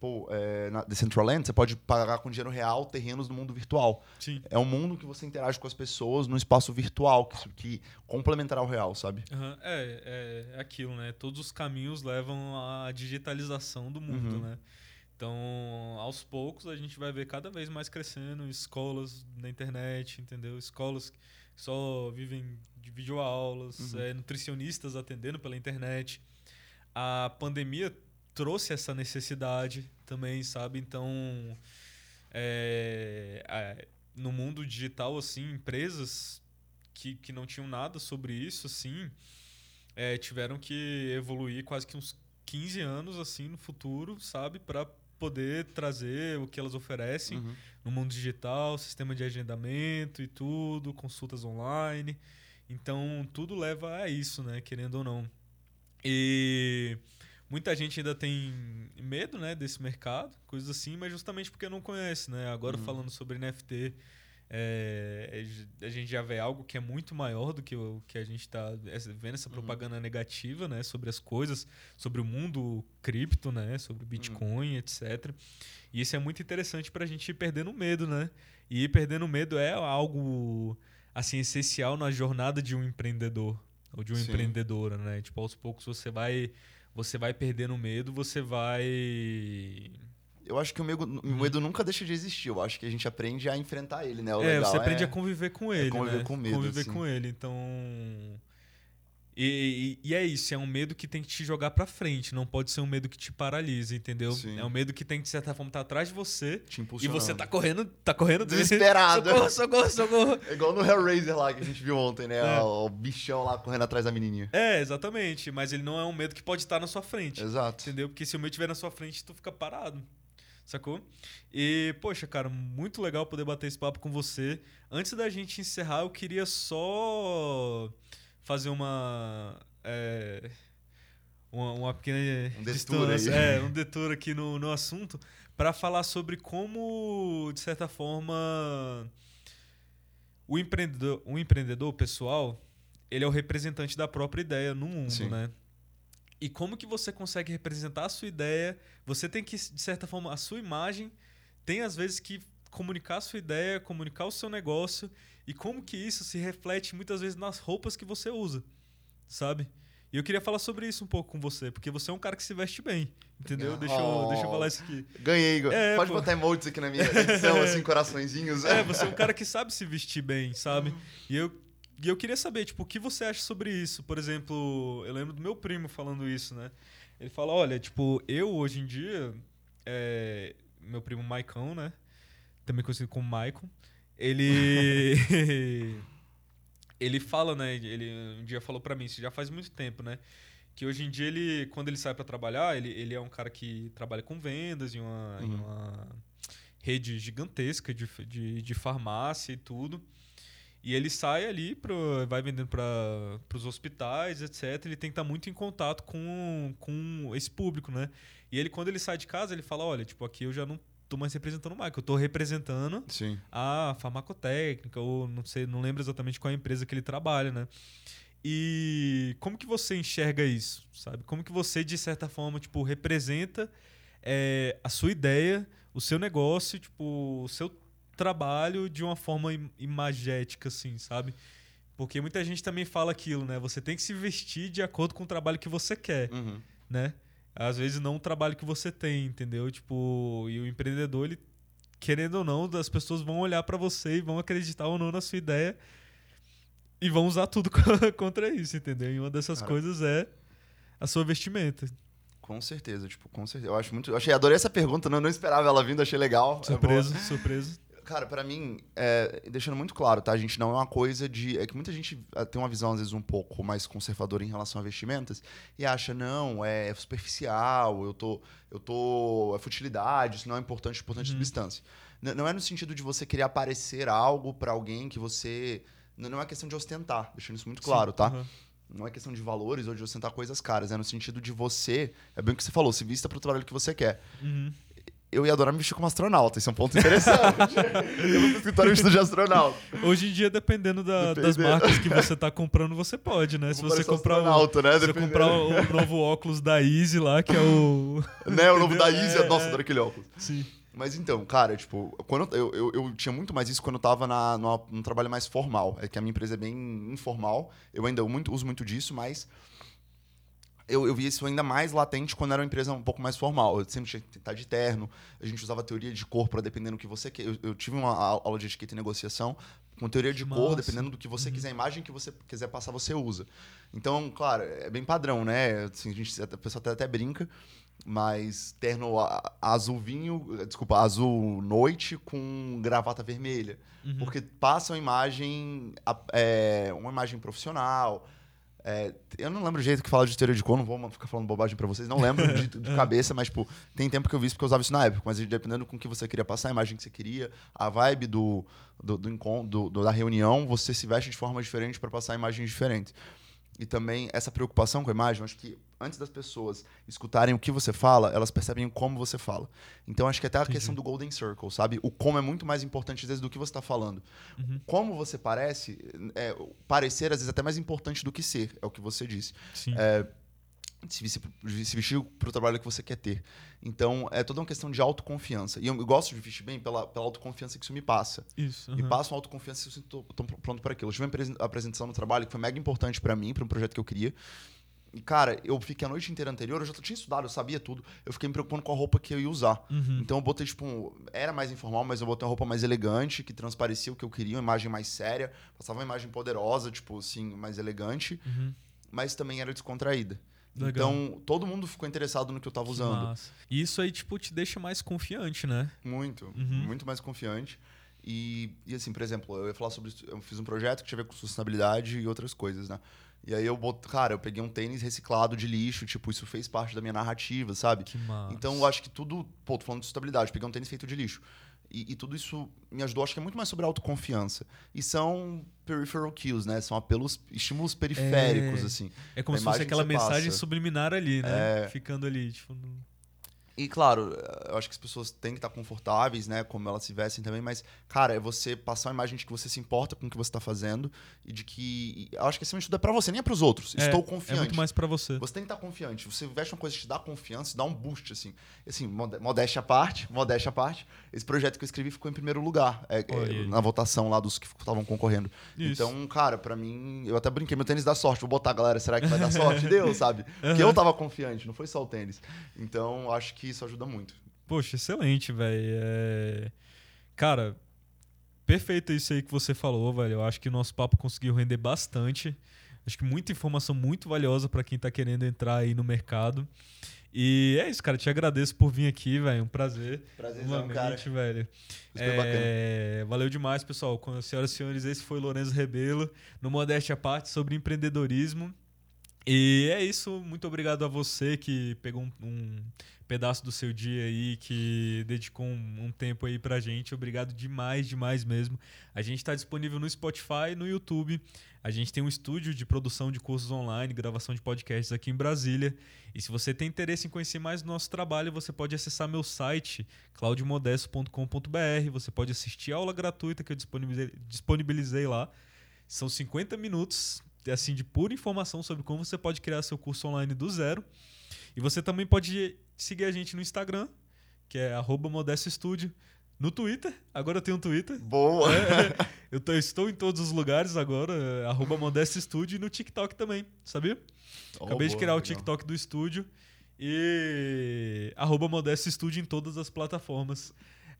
Pô, é, na Decentraland, você pode pagar com dinheiro real terrenos no mundo virtual. Sim. É um mundo que você interage com as pessoas no espaço virtual, que, que complementará o real, sabe? Uhum. É, é, é aquilo, né? Todos os caminhos levam à digitalização do mundo, uhum. né? Então, aos poucos, a gente vai ver cada vez mais crescendo escolas na internet, entendeu? Escolas que só vivem de videoaulas, uhum. é, nutricionistas atendendo pela internet. A pandemia trouxe essa necessidade também, sabe? Então, é, é, no mundo digital, assim, empresas que, que não tinham nada sobre isso, assim, é, tiveram que evoluir quase que uns 15 anos, assim, no futuro, sabe? Para poder trazer o que elas oferecem uhum. no mundo digital, sistema de agendamento e tudo, consultas online. Então, tudo leva a isso, né? Querendo ou não. E muita gente ainda tem medo, né, desse mercado, coisas assim, mas justamente porque não conhece, né? Agora uhum. falando sobre NFT, é, a gente já vê algo que é muito maior do que o que a gente está vendo essa uhum. propaganda uhum. negativa, né, sobre as coisas, sobre o mundo cripto, né, sobre Bitcoin, uhum. etc. E isso é muito interessante para a gente ir perdendo medo, né? E ir perdendo medo é algo assim essencial na jornada de um empreendedor ou de uma Sim. empreendedora, né? Tipo aos poucos você vai você vai perdendo medo, você vai eu acho que o medo, o medo nunca deixa de existir. Eu acho que a gente aprende a enfrentar ele, né? O é, você aprende é... a conviver com é ele. É conviver né? com medo. Conviver assim. com ele. Então. E, e, e, é isso, é um medo que tem que te jogar pra frente, não pode ser um medo que te paralisa, entendeu? Sim. É um medo que tem que, de certa forma, estar tá atrás de você. Te e você tá correndo, tá correndo desesperado. socorro, socorro, socorro. É igual no Hellraiser lá que a gente viu ontem, né? É. O, o, bichão lá correndo atrás da menininha. É, exatamente. Mas ele não é um medo que pode estar na sua frente. Exato. Entendeu? Porque se o medo estiver na sua frente, tu fica parado sacou? E, poxa, cara, muito legal poder bater esse papo com você. Antes da gente encerrar, eu queria só fazer uma. É, uma, uma pequena um distância, é, um detour aqui no, no assunto, para falar sobre como, de certa forma, o empreendedor, o empreendedor pessoal, ele é o representante da própria ideia no mundo, Sim. né? E como que você consegue representar a sua ideia? Você tem que, de certa forma, a sua imagem tem às vezes que comunicar a sua ideia, comunicar o seu negócio e como que isso se reflete muitas vezes nas roupas que você usa, sabe? E eu queria falar sobre isso um pouco com você, porque você é um cara que se veste bem, entendeu? Deixa, eu, deixa eu falar isso aqui. Ganhei, é, Pode pô. botar emotes aqui na minha edição, assim, coraçõezinhos. É, você é um cara que sabe se vestir bem, sabe? E eu, e eu queria saber, tipo, o que você acha sobre isso? Por exemplo, eu lembro do meu primo falando isso, né? Ele fala, olha, tipo, eu hoje em dia, é, meu primo Maicon, né? Também conhecido como Maicon, ele... ele fala, né? Ele um dia falou para mim, isso já faz muito tempo, né? Que hoje em dia ele, quando ele sai para trabalhar, ele, ele é um cara que trabalha com vendas em uma, uhum. em uma rede gigantesca de, de, de, farmácia e tudo. E ele sai ali, pro, vai vendendo para os hospitais, etc. Ele tem que estar muito em contato com, com esse público, né? E ele, quando ele sai de casa, ele fala: olha, tipo, aqui eu já não tô mais representando o Michael, eu tô representando Sim. a farmacotécnica, ou não sei, não lembro exatamente qual é a empresa que ele trabalha, né? E como que você enxerga isso, sabe? Como que você, de certa forma, tipo, representa é, a sua ideia, o seu negócio, tipo, o seu trabalho de uma forma imagética, assim, sabe? Porque muita gente também fala aquilo, né? Você tem que se vestir de acordo com o trabalho que você quer, uhum. né? às vezes não o trabalho que você tem, entendeu? Tipo, e o empreendedor, ele querendo ou não, as pessoas vão olhar para você e vão acreditar ou não na sua ideia e vão usar tudo contra isso, entendeu? E uma dessas Cara, coisas é a sua vestimenta. Com certeza, tipo, com certeza. Eu acho muito. Eu achei, adorei essa pergunta, não, não esperava ela vindo, achei legal. Surpresa, é surpresa. Cara, para mim, é, deixando muito claro, tá? A gente não é uma coisa de. É que muita gente é, tem uma visão, às vezes, um pouco mais conservadora em relação a vestimentas e acha, não, é superficial, eu tô. Eu tô. É futilidade, isso não é importante, importante uhum. substância. N não é no sentido de você querer aparecer algo para alguém que você. Não é questão de ostentar, deixando isso muito claro, Sim, tá? Uhum. Não é questão de valores ou de ostentar coisas caras, é no sentido de você. É bem o que você falou, se vista para o trabalho que você quer. Uhum eu ia adorar me vestir como astronauta. Isso é um ponto interessante. eu vou pro escritório de astronauta. Hoje em dia, dependendo da, das marcas que você tá comprando, você pode, né? Se você comprar o, né? Se você comprar o, o, novo óculos da Easy lá, que é o... né? O novo da Easy. É, nossa, é... aquele óculos. Sim. Mas então, cara, tipo, quando eu, eu, eu, tinha muito mais isso quando eu tava na, numa, num trabalho mais formal. É que a minha empresa é bem informal. Eu ainda muito, uso muito disso, mas eu, eu vi isso ainda mais latente quando era uma empresa um pouco mais formal. Eu sempre tinha que estar de terno, a gente usava teoria de cor para dependendo do que você quer. Eu, eu, tive uma aula de etiqueta e negociação com teoria de cor, dependendo do que você uhum. quiser, a imagem que você quiser passar, você usa. Então, claro, é bem padrão, né? Assim, a, gente, a pessoa até, até brinca, mas terno azul vinho, desculpa, azul noite com gravata vermelha. Uhum. Porque passa uma imagem, é, uma imagem profissional é, eu não lembro o jeito que fala de teoria de cor, não vou ficar falando bobagem para vocês, não lembro de, de, cabeça, mas tipo, tem tempo que eu vi isso porque eu usava isso na época, mas dependendo com o que você queria passar, a imagem que você queria, a vibe do, do, do, do, do da reunião, você se veste de forma diferente para passar imagens diferentes e também essa preocupação com a imagem, acho que antes das pessoas escutarem o que você fala, elas percebem como você fala. Então acho que até a Entendi. questão do Golden Circle, sabe? O como é muito mais importante às vezes do que você está falando. Uhum. Como você parece, é, parecer às vezes até mais importante do que ser, é o que você disse. Sim. É, se, se vestir para o trabalho que você quer ter. Então, é toda uma questão de autoconfiança. E eu, eu gosto de vestir bem pela, pela autoconfiança que isso me passa. Isso. Uhum. Me passa uma autoconfiança e eu estou pronto para aquilo. Eu tive uma apresentação no trabalho que foi mega importante para mim, para um projeto que eu queria. E, cara, eu fiquei a noite inteira anterior, eu já tinha estudado, eu sabia tudo. Eu fiquei me preocupando com a roupa que eu ia usar. Uhum. Então, eu botei, tipo, um, era mais informal, mas eu botei uma roupa mais elegante, que transparecia o que eu queria, uma imagem mais séria. Passava uma imagem poderosa, tipo, assim, mais elegante. Uhum. Mas também era descontraída. Legal. Então, todo mundo ficou interessado no que eu tava usando. E isso aí, tipo, te deixa mais confiante, né? Muito, uhum. muito mais confiante. E, e, assim, por exemplo, eu ia falar sobre. Eu fiz um projeto que tinha a ver com sustentabilidade e outras coisas, né? E aí eu boto, cara, eu peguei um tênis reciclado de lixo, tipo, isso fez parte da minha narrativa, sabe? Que massa. Então eu acho que tudo. Pô, tô falando de sustentabilidade, peguei um tênis feito de lixo. E, e, tudo isso me ajudou, acho que é muito mais sobre autoconfiança. E são peripheral cues, né? São apelos, estímulos periféricos, é, assim. É como se fosse aquela mensagem passa. subliminar ali, né? É... Ficando ali, tipo... E claro, eu acho que as pessoas têm que estar confortáveis, né? Como elas se vestem também, mas, cara, é você passar uma imagem de que você se importa com o que você está fazendo e de que. Eu acho que acima de tudo é pra você, nem é pros outros. É, Estou confiante. É muito mais para você. Você tem que estar confiante. Você veste uma coisa que te dá confiança, dá um boost, assim. Assim, modéstia à parte, modéstia à parte. Esse projeto que eu escrevi ficou em primeiro lugar é, é, na votação lá dos que estavam concorrendo. Isso. Então, cara, para mim, eu até brinquei, meu tênis dá sorte. Vou botar, galera, será que vai dar sorte? Deu, sabe? Porque uhum. eu tava confiante, não foi só o tênis. Então, acho que isso ajuda muito. Poxa, excelente, velho. É... Cara, perfeito isso aí que você falou, velho. Eu acho que o nosso papo conseguiu render bastante. Acho que muita informação muito valiosa para quem tá querendo entrar aí no mercado. E é isso, cara. Te agradeço por vir aqui, velho. Um prazer. Prazerzão, cara. velho. É, valeu demais, pessoal. Senhoras e senhores, esse foi Lourenço Rebelo, no Modéstia Parte, sobre empreendedorismo. E é isso. Muito obrigado a você que pegou um, um pedaço do seu dia aí, que dedicou um, um, tempo aí pra gente. Obrigado demais, demais mesmo. A gente está disponível no Spotify no YouTube. A gente tem um estúdio de produção de cursos online, gravação de podcasts aqui em Brasília. E se você tem interesse em conhecer mais do nosso trabalho, você pode acessar meu site, claudiomodesto.com.br. Você pode assistir a aula gratuita que eu disponibilizei, disponibilizei lá. São 50 minutos assim de pura informação sobre como você pode criar seu curso online do zero. E você também pode seguir a gente no Instagram, que é @modestostudio, no Twitter, agora eu tenho um Twitter. Boa! É, eu tô, estou em todos os lugares agora, é, arroba Modesto Studio e no TikTok também, sabia? Oh, Acabei boa, de criar legal. o TikTok do estúdio e arroba Modesto Studio em todas as plataformas.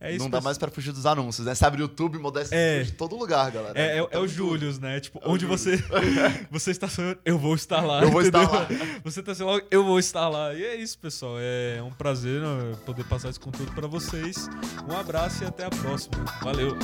É não dá mais pra fugir dos anúncios, né? Você abre o YouTube, Modéstia é. de todo lugar, galera. É, é, é o Július, né? Tipo, é onde você você está sonhando, eu vou estar lá. Eu vou entendeu? estar lá. Você está sonhando, eu vou estar lá. E é isso, pessoal. É um prazer né, poder passar esse conteúdo para vocês. Um abraço e até a próxima. Valeu!